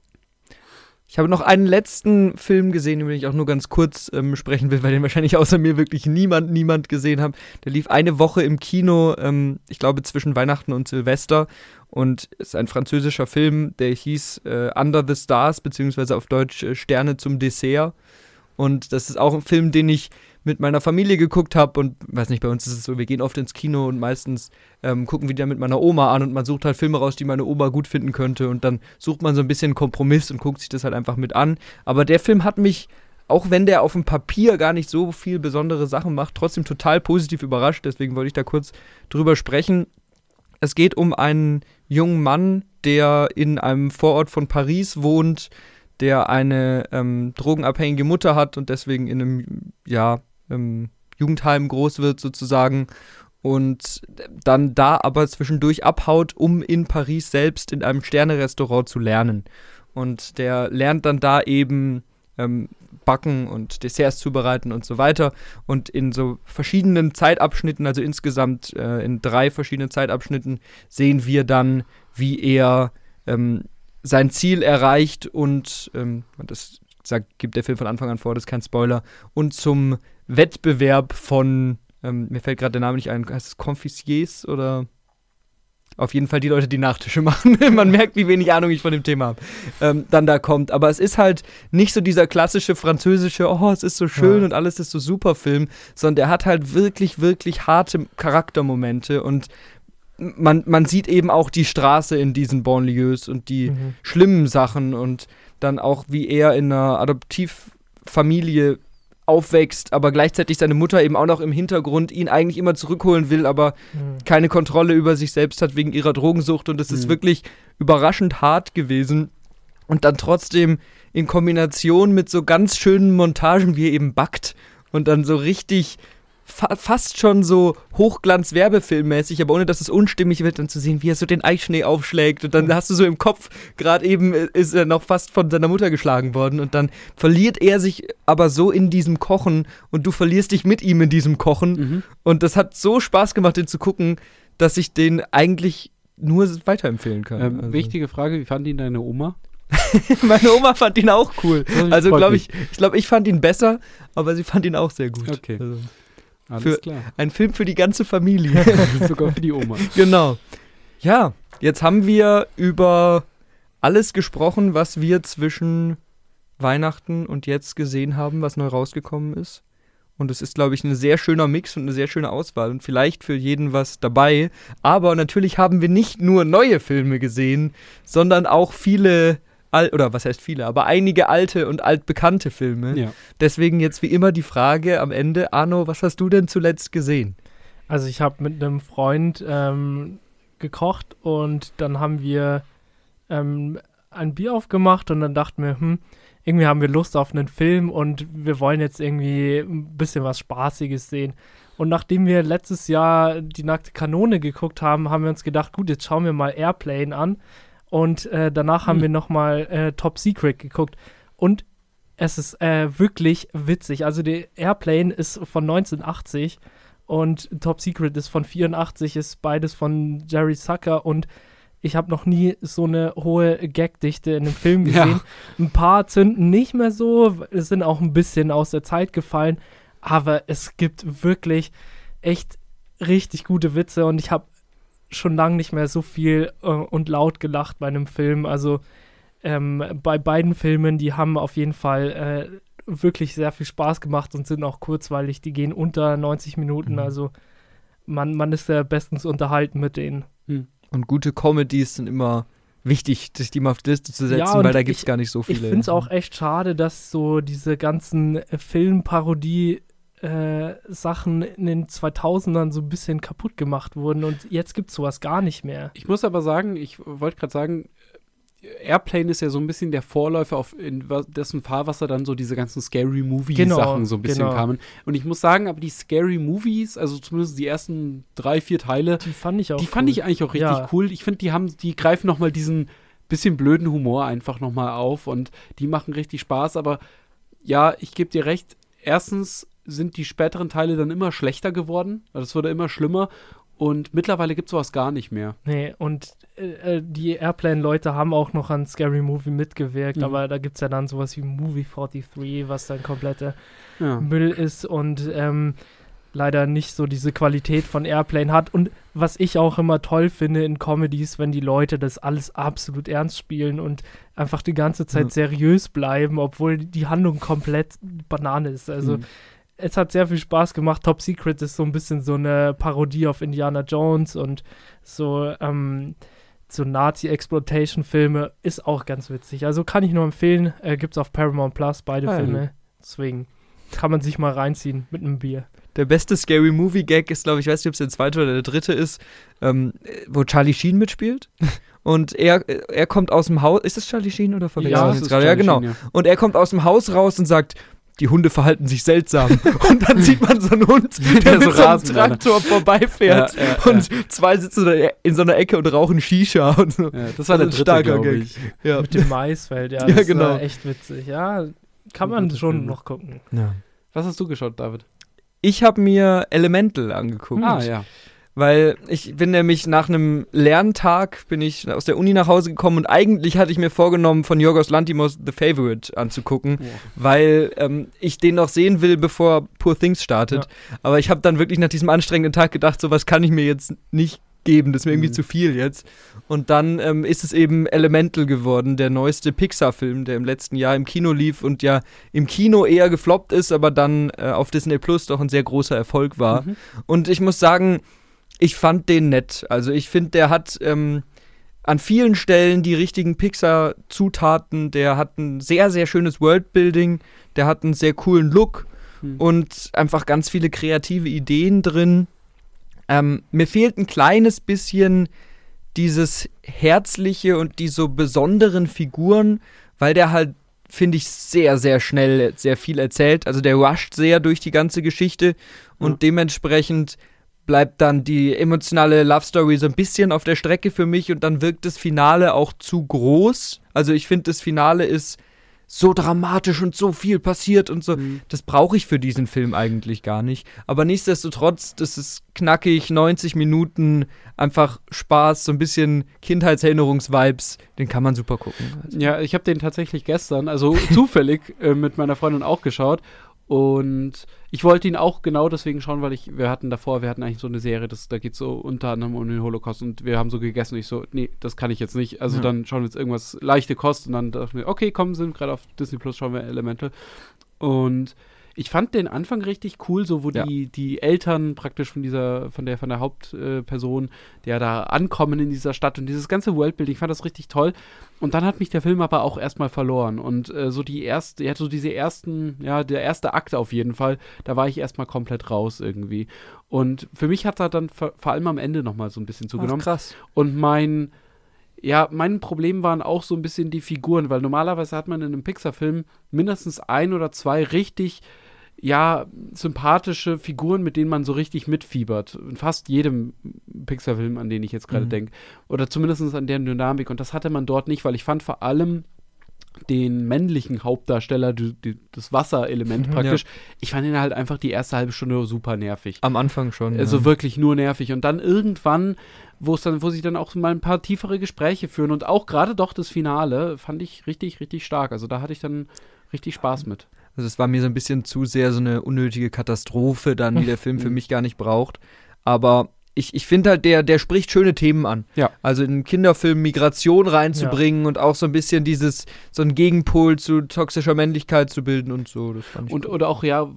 Speaker 2: Ich habe noch einen letzten Film gesehen, über den ich auch nur ganz kurz ähm, sprechen will, weil den wahrscheinlich außer mir wirklich niemand, niemand gesehen hat. Der lief eine Woche im Kino, ähm, ich glaube zwischen Weihnachten und Silvester und ist ein französischer Film, der hieß äh, Under the Stars, beziehungsweise auf Deutsch äh, Sterne zum Dessert. Und das ist auch ein Film, den ich mit meiner Familie geguckt habe und weiß nicht, bei uns ist es so, wir gehen oft ins Kino und meistens ähm, gucken wir da mit meiner Oma an und man sucht halt Filme raus, die meine Oma gut finden könnte und dann sucht man so ein bisschen Kompromiss und guckt sich das halt einfach mit an. Aber der Film hat mich, auch wenn der auf dem Papier gar nicht so viel besondere Sachen macht, trotzdem total positiv überrascht. Deswegen wollte ich da kurz drüber sprechen. Es geht um einen jungen Mann, der in einem Vorort von Paris wohnt, der eine ähm, drogenabhängige Mutter hat und deswegen in einem ja, ähm, Jugendheim groß wird sozusagen und dann da aber zwischendurch abhaut, um in Paris selbst in einem Sterne-Restaurant zu lernen. Und der lernt dann da eben ähm, Backen und Desserts zubereiten und so weiter. Und in so verschiedenen Zeitabschnitten, also insgesamt äh, in drei verschiedenen Zeitabschnitten, sehen wir dann, wie er ähm, sein Ziel erreicht und ähm, das sagt, gibt der Film von Anfang an vor, das ist kein Spoiler, und zum Wettbewerb von, ähm, mir fällt gerade der Name nicht ein, heißt es Confissiers oder auf jeden Fall die Leute, die Nachtische machen. Man merkt, wie wenig Ahnung ich von dem Thema habe. Ähm, dann da kommt. Aber es ist halt nicht so dieser klassische französische, oh, es ist so schön ja. und alles ist so super Film, sondern der hat halt wirklich, wirklich harte Charaktermomente und man, man sieht eben auch die Straße in diesen Bonlieus und die mhm. schlimmen Sachen und dann auch, wie er in einer Adoptivfamilie aufwächst, aber gleichzeitig seine Mutter eben auch noch im Hintergrund ihn eigentlich immer zurückholen will, aber mhm. keine Kontrolle über sich selbst hat wegen ihrer Drogensucht. Und es mhm. ist wirklich überraschend hart gewesen. Und dann trotzdem in Kombination mit so ganz schönen Montagen, wie er eben backt und dann so richtig fa fast schon so Hochglanz-Werbefilmmäßig, aber ohne dass es unstimmig wird, dann zu sehen, wie er so den Eichschnee aufschlägt und dann hast du so im Kopf, gerade eben ist er noch fast von seiner Mutter geschlagen worden und dann verliert er sich aber so in diesem Kochen und du verlierst dich mit ihm in diesem Kochen mhm. und das hat so Spaß gemacht, den zu gucken, dass ich den eigentlich nur weiterempfehlen kann.
Speaker 1: Ähm, also. Wichtige Frage, wie fand ihn deine Oma?
Speaker 2: Meine Oma fand ihn auch cool. Also glaube ich, ich glaube, ich fand ihn besser, aber sie fand ihn auch sehr gut.
Speaker 1: Okay.
Speaker 2: Also. Alles für klar. Ein Film für die ganze Familie.
Speaker 1: Sogar für die Oma.
Speaker 2: Genau. Ja, jetzt haben wir über alles gesprochen, was wir zwischen Weihnachten und jetzt gesehen haben, was neu rausgekommen ist. Und es ist, glaube ich, ein sehr schöner Mix und eine sehr schöne Auswahl und vielleicht für jeden was dabei. Aber natürlich haben wir nicht nur neue Filme gesehen, sondern auch viele Al oder was heißt viele, aber einige alte und altbekannte Filme. Ja. Deswegen jetzt wie immer die Frage am Ende, Arno, was hast du denn zuletzt gesehen?
Speaker 3: Also ich habe mit einem Freund ähm, gekocht und dann haben wir ähm, ein Bier aufgemacht und dann dachten wir, hm, irgendwie haben wir Lust auf einen Film und wir wollen jetzt irgendwie ein bisschen was Spaßiges sehen. Und nachdem wir letztes Jahr die nackte Kanone geguckt haben, haben wir uns gedacht, gut, jetzt schauen wir mal Airplane an. Und äh, danach haben hm. wir nochmal äh, Top Secret geguckt. Und es ist äh, wirklich witzig. Also der Airplane ist von 1980 und Top Secret ist von 84, ist beides von Jerry Zucker und ich habe noch nie so eine hohe Gagdichte in einem Film gesehen. Ja. Ein paar zünden nicht mehr so, es sind auch ein bisschen aus der Zeit gefallen, aber es gibt wirklich echt richtig gute Witze und ich habe schon lange nicht mehr so viel äh, und laut gelacht bei einem Film. Also ähm, bei beiden Filmen, die haben auf jeden Fall äh, wirklich sehr viel Spaß gemacht und sind auch kurzweilig. Die gehen unter 90 Minuten. Mhm. Also man, man ist ja bestens unterhalten mit denen.
Speaker 2: Und gute Comedies sind immer wichtig, sich die mal auf die Liste zu setzen,
Speaker 3: Ja,
Speaker 2: weil da gibt es
Speaker 3: ich-
Speaker 2: gar nicht so
Speaker 3: Ich
Speaker 2: viele.
Speaker 3: finde es auch echt schade, dass so diese ganzen äh, Filmparodie äh, Sachen in den 2000ern so ein bisschen kaputt gemacht wurden und jetzt gibt es sowas gar nicht mehr.
Speaker 1: Ich muss aber sagen, ich wollte gerade sagen, Airplane ist ja so ein bisschen der Vorläufer, auf dessen Fahrwasser dann so diese ganzen Scary Movie-Sachen
Speaker 3: Genau,
Speaker 1: so ein bisschen
Speaker 3: genau.
Speaker 1: kamen. Und ich muss sagen, aber die Scary Movies, also zumindest die ersten drei, vier Teile,
Speaker 3: Die fand ich auch
Speaker 1: die fand
Speaker 3: cool.
Speaker 1: ich eigentlich auch richtig
Speaker 3: Ja.
Speaker 1: cool. Ich finde, die haben, die greifen nochmal diesen bisschen blöden Humor einfach nochmal auf und die machen richtig Spaß. Aber ja, ich gebe dir recht. Erstens sind die späteren Teile dann immer schlechter geworden. Also es wurde immer schlimmer. Und mittlerweile gibt es sowas gar nicht mehr.
Speaker 3: Nee, und äh, äh, die Airplane-Leute haben auch noch an Scary Movie mitgewirkt,
Speaker 1: Mhm.
Speaker 3: aber da gibt es ja dann sowas wie Movie 43, was dann kompletter
Speaker 1: Ja.
Speaker 3: Müll ist und ähm, leider nicht so diese Qualität von Airplane hat. Und was ich auch immer toll finde in Comedies, wenn die Leute das alles absolut ernst spielen und einfach die ganze Zeit
Speaker 2: Mhm.
Speaker 3: seriös bleiben, obwohl die Handlung komplett Banane ist. Also
Speaker 1: Mhm.
Speaker 3: Es hat sehr viel Spaß gemacht. Top Secret ist so ein bisschen so eine Parodie auf Indiana Jones und so, ähm, so Nazi-Exploitation-Filme ist auch ganz witzig. Also kann ich nur empfehlen. Äh, Gibt's auf Paramount Plus, beide
Speaker 1: Ah, ja.
Speaker 3: Filme. Deswegen kann man sich mal reinziehen mit einem Bier.
Speaker 2: Der beste Scary Movie Gag ist, glaube ich, ich weiß nicht, ob es der zweite oder der dritte ist, ähm, äh, wo Charlie Sheen mitspielt. Und er, äh, er kommt aus dem Haus. Ist das Charlie Sheen oder verwechsel ich
Speaker 1: Ja, es?
Speaker 2: Ja, genau.
Speaker 1: Sheen, ja.
Speaker 2: Und er kommt aus dem Haus raus und sagt, die Hunde verhalten sich seltsam. und dann sieht man so einen Hund, der,
Speaker 1: Der so
Speaker 2: mit so einem. Traktor vorbeifährt.
Speaker 1: Ja, ja,
Speaker 2: und zwei sitzen da in so einer Ecke und rauchen Shisha und so.
Speaker 1: Ja, das war
Speaker 2: Das
Speaker 1: der
Speaker 2: ist
Speaker 1: dritte,
Speaker 2: starker
Speaker 1: glaube
Speaker 2: Gag.
Speaker 1: ich.
Speaker 2: Ja.
Speaker 3: Mit dem Maisfeld, ja.
Speaker 2: Ja,
Speaker 3: Das
Speaker 2: genau.
Speaker 3: war echt witzig. Ja, kann man schon
Speaker 1: Filme.
Speaker 3: noch gucken.
Speaker 2: Ja.
Speaker 1: Was hast du geschaut, David?
Speaker 2: Ich habe mir Elemental angeguckt.
Speaker 1: Ah, ja.
Speaker 2: Weil ich bin nämlich nach einem Lerntag bin ich aus der Uni nach Hause gekommen und eigentlich hatte ich mir vorgenommen, von Yorgos Lantimos The Favorite anzugucken, weil ähm, ich den noch sehen will, bevor Poor Things startet. Aber ich habe dann wirklich nach diesem anstrengenden Tag gedacht, so was kann ich mir jetzt nicht geben, das ist mir irgendwie
Speaker 1: Mhm.
Speaker 2: zu viel jetzt. Und dann ähm, ist es eben Elemental geworden, der neueste Pixar-Film, der im letzten Jahr im Kino lief und ja im Kino eher gefloppt ist, aber dann äh, auf Disney Plus doch ein sehr großer Erfolg war.
Speaker 1: Mhm.
Speaker 2: Und ich muss sagen, ich fand den nett. Also ich finde, der hat ähm, an vielen Stellen die richtigen Pixar-Zutaten. Der hat ein sehr, sehr schönes Worldbuilding. Der hat einen sehr coolen Look
Speaker 1: Hm.
Speaker 2: und einfach ganz viele kreative Ideen drin. Ähm, mir fehlt ein kleines bisschen dieses Herzliche und die so besonderen Figuren, weil der halt, finde ich, sehr, sehr schnell sehr viel erzählt. Also der rusht sehr durch die ganze Geschichte und
Speaker 1: Ja.
Speaker 2: dementsprechend bleibt dann die emotionale Love Story so ein bisschen auf der Strecke für mich und dann wirkt das Finale auch zu groß. Also ich finde, das Finale ist so dramatisch und so viel passiert und so.
Speaker 1: Mhm.
Speaker 2: Das brauche ich für diesen Film eigentlich gar nicht. Aber nichtsdestotrotz, das ist knackig, 90 Minuten, einfach Spaß, so ein bisschen Kindheitserinnerungsvibes. Den kann man super gucken. Also,
Speaker 1: Ja, ich habe den tatsächlich gestern, also zufällig äh, mit meiner Freundin auch geschaut. Und ich wollte ihn auch genau deswegen schauen, weil ich, wir hatten davor, wir hatten eigentlich so eine Serie, das, da geht so unter anderem um den Holocaust und wir haben so gegessen und ich so, nee, das kann ich jetzt nicht. Also
Speaker 2: Ja.
Speaker 1: dann schauen wir jetzt irgendwas leichte Kost und dann dachten wir, okay, komm, sind gerade auf Disney Plus, schauen wir Elemental. Und ich fand den Anfang richtig cool, so wo
Speaker 2: Ja.
Speaker 1: die, die Eltern praktisch von dieser, von der, von der Hauptperson, der da ankommen in dieser Stadt und dieses ganze Worldbuilding, ich fand das richtig toll. Und dann hat mich der Film aber auch erstmal verloren. Und äh, so die erste, ja, so diese ersten, ja, der erste Akt auf jeden Fall, da war ich erstmal komplett raus irgendwie. Und für mich hat er dann vor, vor allem am Ende nochmal so ein bisschen zugenommen.
Speaker 2: krass.
Speaker 1: Und mein, ja, mein Problem waren auch so ein bisschen die Figuren, weil normalerweise hat man in einem Pixar-Film mindestens ein oder zwei richtig, ja, sympathische Figuren, mit denen man so richtig mitfiebert. In fast jedem Pixar-Film, an den ich jetzt gerade
Speaker 2: Mhm.
Speaker 1: denke. Oder zumindest an deren Dynamik. Und das hatte man dort nicht, weil ich fand vor allem den männlichen Hauptdarsteller, die, die, das Wasserelement
Speaker 3: Mhm,
Speaker 1: praktisch, ich fand ihn halt einfach die erste halbe Stunde super nervig.
Speaker 2: Am Anfang schon.
Speaker 1: Also
Speaker 2: ja.
Speaker 1: wirklich nur nervig. Und dann irgendwann, wo es dann, wo sich dann auch mal ein paar tiefere Gespräche führen und auch gerade doch das Finale fand ich richtig, richtig stark. Also da hatte ich dann richtig Spaß mit.
Speaker 2: Also es war mir so ein bisschen zu sehr so eine unnötige Katastrophe dann, die der Film für
Speaker 1: Mhm.
Speaker 2: mich gar nicht braucht. Aber ich, ich finde halt, der, der spricht schöne Themen an.
Speaker 1: Ja.
Speaker 2: Also in einen Kinderfilm Migration reinzubringen und auch so ein bisschen dieses, so ein Gegenpol zu toxischer Männlichkeit zu bilden und so. Das fand ich
Speaker 1: Und,
Speaker 2: gut.
Speaker 1: oder auch, ja,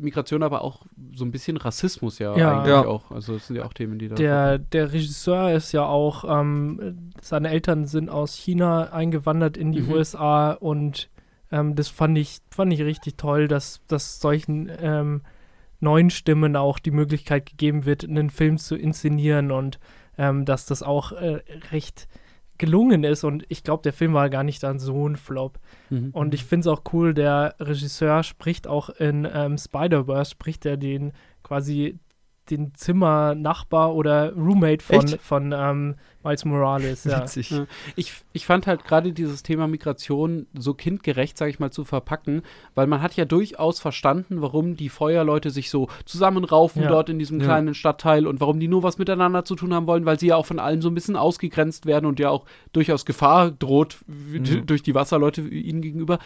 Speaker 1: Migration, aber auch so ein bisschen Rassismus ja,
Speaker 3: Ja.
Speaker 1: eigentlich
Speaker 2: Ja.
Speaker 1: auch. Also das sind ja auch Themen, die da.
Speaker 3: Der, der Regisseur ist ja auch, ähm, seine Eltern sind aus China eingewandert in die
Speaker 1: Mhm.
Speaker 3: USA und ähm, das fand ich, fand ich richtig toll, dass, dass solchen ähm, neuen Stimmen auch die Möglichkeit gegeben wird, einen Film zu inszenieren und ähm, dass das auch äh, recht gelungen ist und ich glaube, der Film war gar nicht dann so ein Flop.
Speaker 1: Mhm.
Speaker 3: Und ich finde es auch cool, der Regisseur spricht auch in ähm, Spider-Verse, spricht er den quasi den Zimmernachbar oder Roommate von,
Speaker 2: Echt?
Speaker 3: von ähm, Miles Morales. Ja.
Speaker 2: Witzig.
Speaker 1: Ja. Ich, ich fand halt gerade dieses Thema Migration so kindgerecht, sage ich mal, zu verpacken, weil man hat ja durchaus verstanden, warum die Feuerleute sich so zusammenraufen
Speaker 3: Ja.
Speaker 1: dort in diesem
Speaker 2: Ja.
Speaker 1: kleinen Stadtteil und warum die nur was miteinander zu tun haben wollen, weil sie ja auch von allen so ein bisschen ausgegrenzt werden und ja auch durchaus Gefahr droht
Speaker 2: Mhm.
Speaker 1: durch die Wasserleute ihnen gegenüber.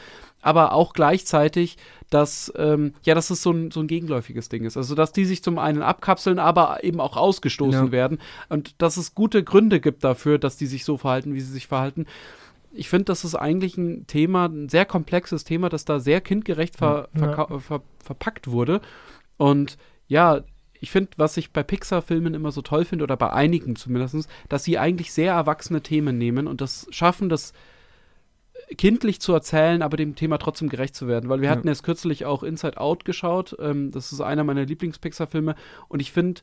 Speaker 1: Aber auch gleichzeitig, dass, ähm, ja, dass es so ein, so ein gegenläufiges Ding ist. Also, dass die sich zum einen abkapseln, aber eben auch ausgestoßen
Speaker 2: Ja.
Speaker 1: werden. Und dass es gute Gründe gibt dafür, dass die sich so verhalten, wie sie sich verhalten. Ich finde, das ist eigentlich ein Thema, ein sehr komplexes Thema, das da sehr kindgerecht ver
Speaker 3: Ja.
Speaker 1: verkau- ver verpackt wurde. Und ja, ich finde, was ich bei Pixar-Filmen immer so toll finde, oder bei einigen zumindest, dass sie eigentlich sehr erwachsene Themen nehmen und das schaffen, das kindlich zu erzählen, aber dem Thema trotzdem gerecht zu werden. Weil wir
Speaker 2: Ja.
Speaker 1: hatten jetzt kürzlich auch Inside Out geschaut. Ähm, das ist einer meiner Lieblings-Pixar-Filme. Und ich finde,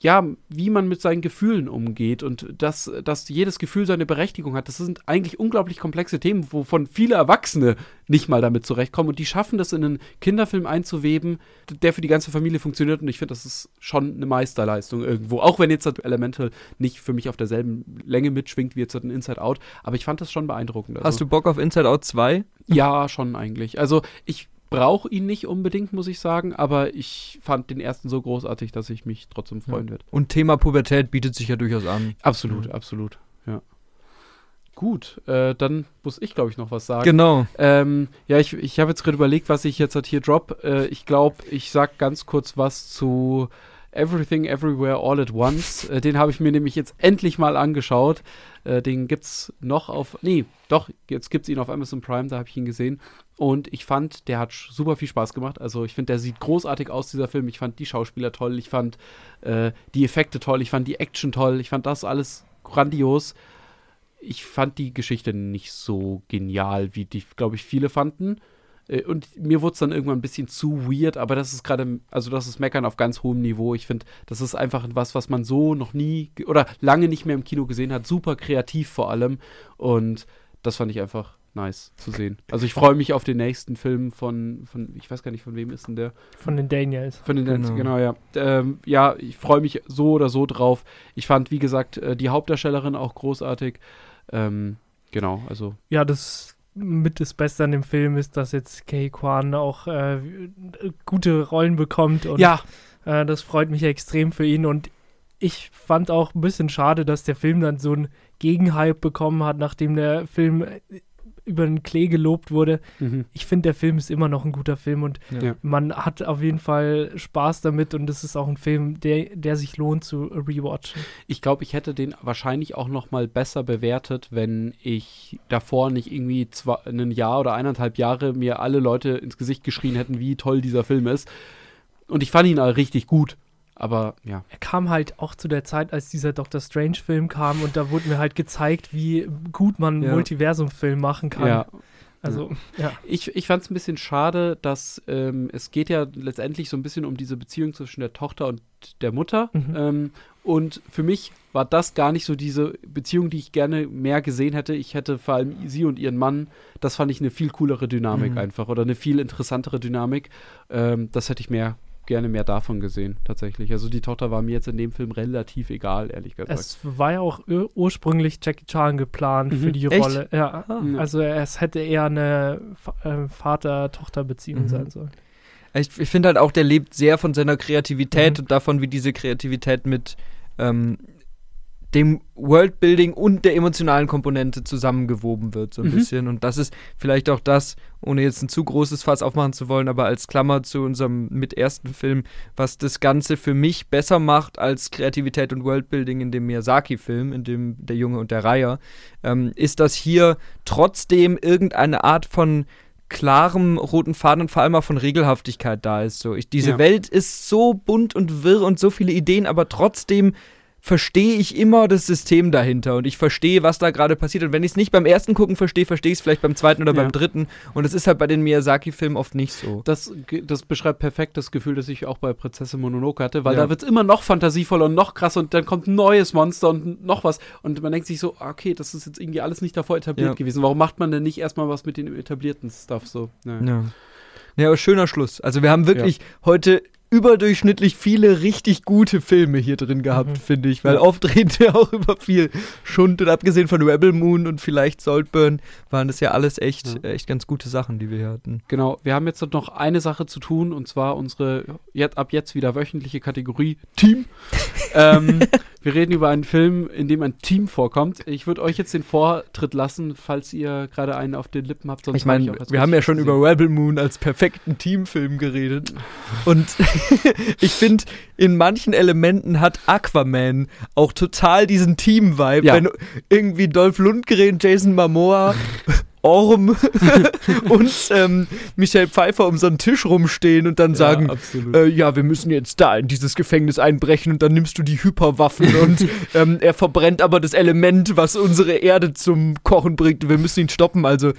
Speaker 1: ja, wie man mit seinen Gefühlen umgeht und dass, dass jedes Gefühl seine Berechtigung hat, das sind eigentlich unglaublich komplexe Themen, wovon viele Erwachsene nicht mal damit zurechtkommen und die schaffen das in einen Kinderfilm einzuweben, der für die ganze Familie funktioniert und ich finde, das ist schon eine Meisterleistung irgendwo, auch wenn jetzt das Elemental nicht für mich auf derselben Länge mitschwingt wie jetzt ein Inside Out, aber ich fand das schon beeindruckend.
Speaker 2: Hast du Bock auf Inside Out 2?
Speaker 1: Ja, schon eigentlich. Also ich brauche ihn nicht unbedingt, muss ich sagen, aber ich fand den ersten so großartig, dass ich mich trotzdem freuen werde.
Speaker 2: Und Thema Pubertät bietet sich ja durchaus an.
Speaker 1: Absolut,
Speaker 2: Mhm.
Speaker 1: absolut, ja. Gut, äh, dann muss ich, glaube ich, noch was sagen.
Speaker 2: Genau.
Speaker 1: Ähm, ja, ich, ich habe jetzt gerade überlegt, was ich jetzt halt hier drop. Äh, ich glaube, ich sag ganz kurz was zu Everything Everywhere All at Once. Äh, den habe ich mir nämlich jetzt endlich mal angeschaut. Äh, den gibt's noch auf. Nee, doch, jetzt gibt's ihn auf Amazon Prime, da habe ich ihn gesehen. Und ich fand, der hat super viel Spaß gemacht. Also ich finde, der sieht großartig aus, dieser Film. Ich fand die Schauspieler toll, ich fand äh, die Effekte toll, ich fand die Action toll, ich fand das alles grandios. Ich fand die Geschichte nicht so genial, wie die, glaube ich, viele fanden. Äh, Und mir wurde es dann irgendwann ein bisschen zu weird, aber das ist gerade, also das ist Meckern auf ganz hohem Niveau. Ich finde, das ist einfach was, was man so noch nie oder lange nicht mehr im Kino gesehen hat. Super kreativ vor allem. Und das fand ich einfach nice zu sehen. Also ich freue mich auf den nächsten Film von, von, ich weiß gar nicht, von wem ist denn der?
Speaker 3: Von den Daniels.
Speaker 1: Von den
Speaker 2: Genau.
Speaker 1: genau, genau ja. Ähm, ja, ich freue mich so oder so drauf. Ich fand, wie gesagt, äh, die Hauptdarstellerin auch großartig. Ähm, genau, also
Speaker 3: Ja, das mit das Beste an dem Film ist, dass jetzt Kei Kwan auch äh, gute Rollen bekommt und
Speaker 1: ja,
Speaker 3: Äh, das freut mich extrem für ihn und ich fand auch ein bisschen schade, dass der Film dann so einen Gegenhype bekommen hat, nachdem der Film über den Klee gelobt wurde.
Speaker 1: mhm.
Speaker 3: Ich finde, der Film ist immer noch ein guter Film und
Speaker 1: Ja.
Speaker 3: man hat auf jeden Fall Spaß damit und es ist auch ein Film, der, der sich lohnt zu rewatchen.
Speaker 1: ich glaube, ich hätte den wahrscheinlich auch noch mal besser bewertet, wenn ich davor nicht irgendwie zwei, ein Jahr oder eineinhalb Jahre mir alle Leute ins Gesicht geschrien hätten, wie toll dieser Film ist. Und ich fand ihn auch richtig gut. Aber ja.
Speaker 3: Er kam halt auch zu der Zeit, als dieser Doctor Strange-Film kam und da wurde mir halt gezeigt, wie gut man einen
Speaker 2: Ja.
Speaker 3: Multiversum-Film machen kann.
Speaker 1: ja.
Speaker 3: Also, ja.
Speaker 1: Ich, ich fand es ein bisschen schade, dass ähm, es geht ja letztendlich so ein bisschen um diese Beziehung zwischen der Tochter und der Mutter.
Speaker 3: Mhm.
Speaker 1: Ähm, und für mich war das gar nicht so diese Beziehung, die ich gerne mehr gesehen hätte. Ich hätte vor allem sie und ihren Mann, das fand ich eine viel coolere Dynamik
Speaker 2: Mhm.
Speaker 1: einfach oder eine viel interessantere Dynamik. Ähm, das hätte ich mehr gerne mehr davon gesehen, tatsächlich. Also die Tochter war mir jetzt in dem Film relativ egal, ehrlich gesagt.
Speaker 3: Es war ja auch ur ursprünglich Jackie Chan geplant
Speaker 1: Mhm.
Speaker 3: für die
Speaker 2: Echt?
Speaker 3: Rolle. Ja,
Speaker 2: Ah.
Speaker 3: also es hätte eher eine äh, Vater-Tochter-Beziehung
Speaker 2: Mhm.
Speaker 3: sein sollen.
Speaker 2: Ich, ich finde halt auch, der lebt sehr von seiner Kreativität
Speaker 3: Mhm.
Speaker 2: und davon, wie diese Kreativität mit ähm, dem Worldbuilding und der emotionalen Komponente zusammengewoben wird, so ein
Speaker 1: Mhm.
Speaker 2: bisschen. Und das ist vielleicht auch das, ohne jetzt ein zu großes Fass aufmachen zu wollen, aber als Klammer zu unserem mit ersten Film, was das Ganze für mich besser macht als Kreativität und Worldbuilding in dem Miyazaki-Film, in dem Der Junge und der Reiher, ähm, ist, dass hier trotzdem irgendeine Art von klarem roten Faden und vor allem auch von Regelhaftigkeit da ist. So, ich, diese
Speaker 1: Ja.
Speaker 2: Welt ist so bunt und wirr und so viele Ideen, aber trotzdem verstehe ich immer das System dahinter und ich verstehe, was da gerade passiert. Und wenn ich es nicht beim ersten Gucken verstehe, verstehe ich es vielleicht beim zweiten oder
Speaker 1: Ja.
Speaker 2: beim dritten. Und das ist halt bei den Miyazaki-Filmen oft nicht so.
Speaker 1: Das, das beschreibt perfekt das Gefühl, das ich auch bei Prinzessin Mononoke hatte, weil
Speaker 2: Ja.
Speaker 1: da wird es immer noch fantasievoller und noch krasser und dann kommt ein neues Monster und noch was. Und man denkt sich so, ah, okay, das ist jetzt irgendwie alles nicht davor etabliert
Speaker 2: Ja.
Speaker 1: gewesen. Warum macht man denn nicht erstmal was mit dem etablierten Stuff so? Ja.
Speaker 2: Ja. Ja, aber schöner Schluss. Also wir haben wirklich heute überdurchschnittlich viele richtig gute Filme hier drin gehabt,
Speaker 3: Mhm.
Speaker 2: finde ich. Weil
Speaker 1: Ja.
Speaker 2: oft reden wir auch über viel Schund und abgesehen von Rebel Moon und vielleicht Saltburn waren das ja alles echt,
Speaker 1: Ja.
Speaker 2: echt ganz gute Sachen, die wir hier hatten.
Speaker 1: Genau, wir haben jetzt noch eine Sache zu tun und zwar unsere jetzt, ab jetzt wieder wöchentliche Kategorie Team. ähm, wir reden über einen Film, in dem ein Team vorkommt. Ich würde euch jetzt den Vortritt lassen, falls ihr gerade einen auf den Lippen habt. sonst
Speaker 2: Ich meine,
Speaker 1: hab
Speaker 2: wir haben ja schon
Speaker 1: gesehen.
Speaker 2: über Rebel Moon als perfekten Teamfilm geredet. Und ich finde, in manchen Elementen hat Aquaman auch total diesen Team-Vibe.
Speaker 1: Ja.
Speaker 2: Wenn irgendwie Dolph Lundgren, Jason Momoa, Orm und ähm, Michael Pfeiffer um so einen Tisch rumstehen und dann sagen,
Speaker 1: ja, absolut.
Speaker 2: äh, ja, wir müssen jetzt da in dieses Gefängnis einbrechen und dann nimmst du die Hyperwaffen und ähm, er verbrennt aber das Element, was unsere Erde zum Kochen bringt. Wir müssen ihn stoppen. Also,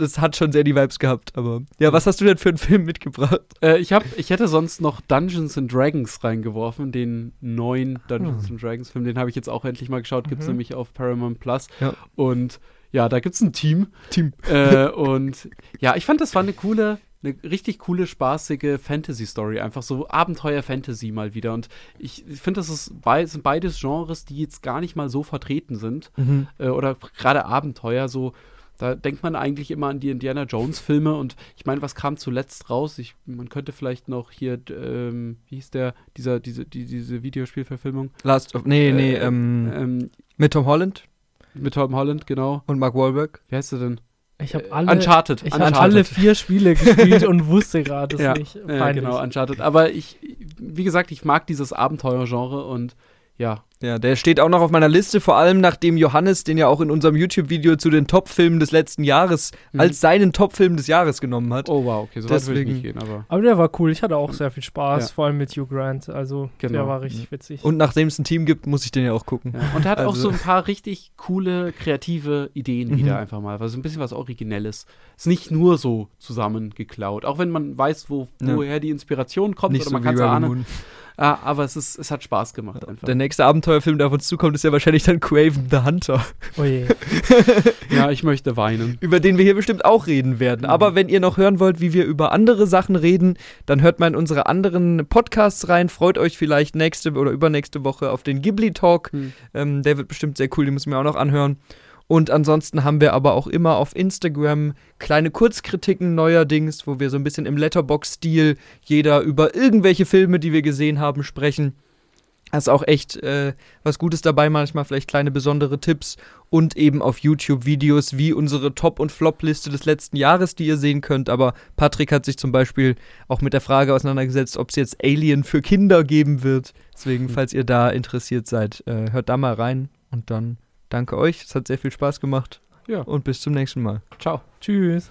Speaker 2: das hat schon sehr die Vibes gehabt. Aber ja, was hast du denn für einen Film mitgebracht?
Speaker 1: Äh, ich, hab, ich hätte sonst noch Dungeons and Dragons reingeworfen, den neuen Dungeons
Speaker 2: Hm.
Speaker 1: and Dragons Film. Den habe ich jetzt auch endlich mal geschaut, gibt es
Speaker 3: Mhm.
Speaker 1: nämlich auf Paramount Plus.
Speaker 2: Ja.
Speaker 1: Und ja, da gibt es ein Team.
Speaker 2: Team.
Speaker 1: Äh, und ja, ich fand, das war eine coole, eine richtig coole, spaßige Fantasy-Story. Einfach so Abenteuer-Fantasy mal wieder. Und ich, finde, das ist bei, sind beides Genres, die jetzt gar nicht mal so vertreten sind.
Speaker 2: Mhm.
Speaker 1: Äh, oder gerade Abenteuer, so. Da denkt man eigentlich immer an die Indiana Jones-Filme und ich meine, was kam zuletzt raus? Ich, man könnte vielleicht noch hier, ähm, wie hieß der, dieser, diese, die, diese Videospielverfilmung?
Speaker 2: Last of. Nee, nee,
Speaker 1: Äh,
Speaker 2: ähm,
Speaker 1: ähm,
Speaker 2: mit Tom Holland
Speaker 1: mit Tom Holland, genau.
Speaker 2: und Mark Wahlberg.
Speaker 1: Wie heißt der denn?
Speaker 3: Ich habe
Speaker 1: Äh,
Speaker 3: alle,
Speaker 1: Uncharted.
Speaker 3: ich
Speaker 1: Uncharted.
Speaker 3: hab alle vier Spiele gespielt und wusste gerade es
Speaker 1: ja,
Speaker 3: nicht.
Speaker 1: ja,
Speaker 3: Peinlich.
Speaker 1: genau, Uncharted. Aber ich, wie gesagt, ich mag dieses Abenteuergenre und ja,
Speaker 2: Ja, der steht auch noch auf meiner Liste, vor allem nachdem Johannes den ja auch in unserem YouTube-Video zu den Top-Filmen des letzten Jahres
Speaker 1: Mhm.
Speaker 2: als seinen Top-Film des Jahres genommen hat.
Speaker 1: oh wow, okay, so weit würde ich nicht gehen, aber
Speaker 3: Aber der war cool. Ich hatte auch sehr viel Spaß,
Speaker 1: Ja.
Speaker 3: vor allem mit Hugh Grant. Also
Speaker 1: Genau.
Speaker 3: der war richtig witzig.
Speaker 2: Und nachdem es ein Team gibt, muss ich den ja auch gucken.
Speaker 1: Ja. Und er hat auch
Speaker 2: Also-
Speaker 1: so ein paar richtig coole, kreative Ideen
Speaker 2: Mhm.
Speaker 1: wieder einfach mal. Also ein bisschen was Originelles. Ist nicht nur so zusammengeklaut. Auch wenn man weiß, wo,
Speaker 2: Ja.
Speaker 1: woher die Inspiration kommt
Speaker 2: Nicht
Speaker 1: oder
Speaker 2: so
Speaker 1: man kann es ahnen. Ah, aber es, ist, es hat Spaß gemacht einfach.
Speaker 2: Der nächste Abenteuerfilm, der auf uns zukommt, ist ja wahrscheinlich dann Craven the Hunter,
Speaker 3: Oh je.
Speaker 1: ja, ich möchte weinen.
Speaker 2: über den wir hier bestimmt auch reden werden.
Speaker 1: Mhm.
Speaker 2: Aber wenn ihr noch hören wollt, wie wir über andere Sachen reden, dann hört mal in unsere anderen Podcasts rein. Freut euch vielleicht nächste oder übernächste Woche auf den Ghibli Talk.
Speaker 1: Hm.
Speaker 2: Ähm, der wird bestimmt sehr cool, den müssen wir auch noch anhören. Und ansonsten haben wir aber auch immer auf Instagram kleine Kurzkritiken neuerdings, wo wir so ein bisschen im Letterbox-Stil jeder über irgendwelche Filme, die wir gesehen haben, sprechen. Da ist auch echt äh, was Gutes dabei, manchmal vielleicht kleine besondere Tipps und eben auf YouTube Videos wie unsere Top- und Flop-Liste des letzten Jahres, die ihr sehen könnt. Aber Patrick hat sich zum Beispiel auch mit der Frage auseinandergesetzt, ob es jetzt Alien für Kinder geben wird. Deswegen,
Speaker 1: Hm.
Speaker 2: falls ihr da interessiert seid, äh, hört da mal rein und dann danke euch. Es hat sehr viel Spaß gemacht
Speaker 1: Ja,
Speaker 2: und bis zum nächsten Mal.
Speaker 1: ciao.
Speaker 3: Tschüss.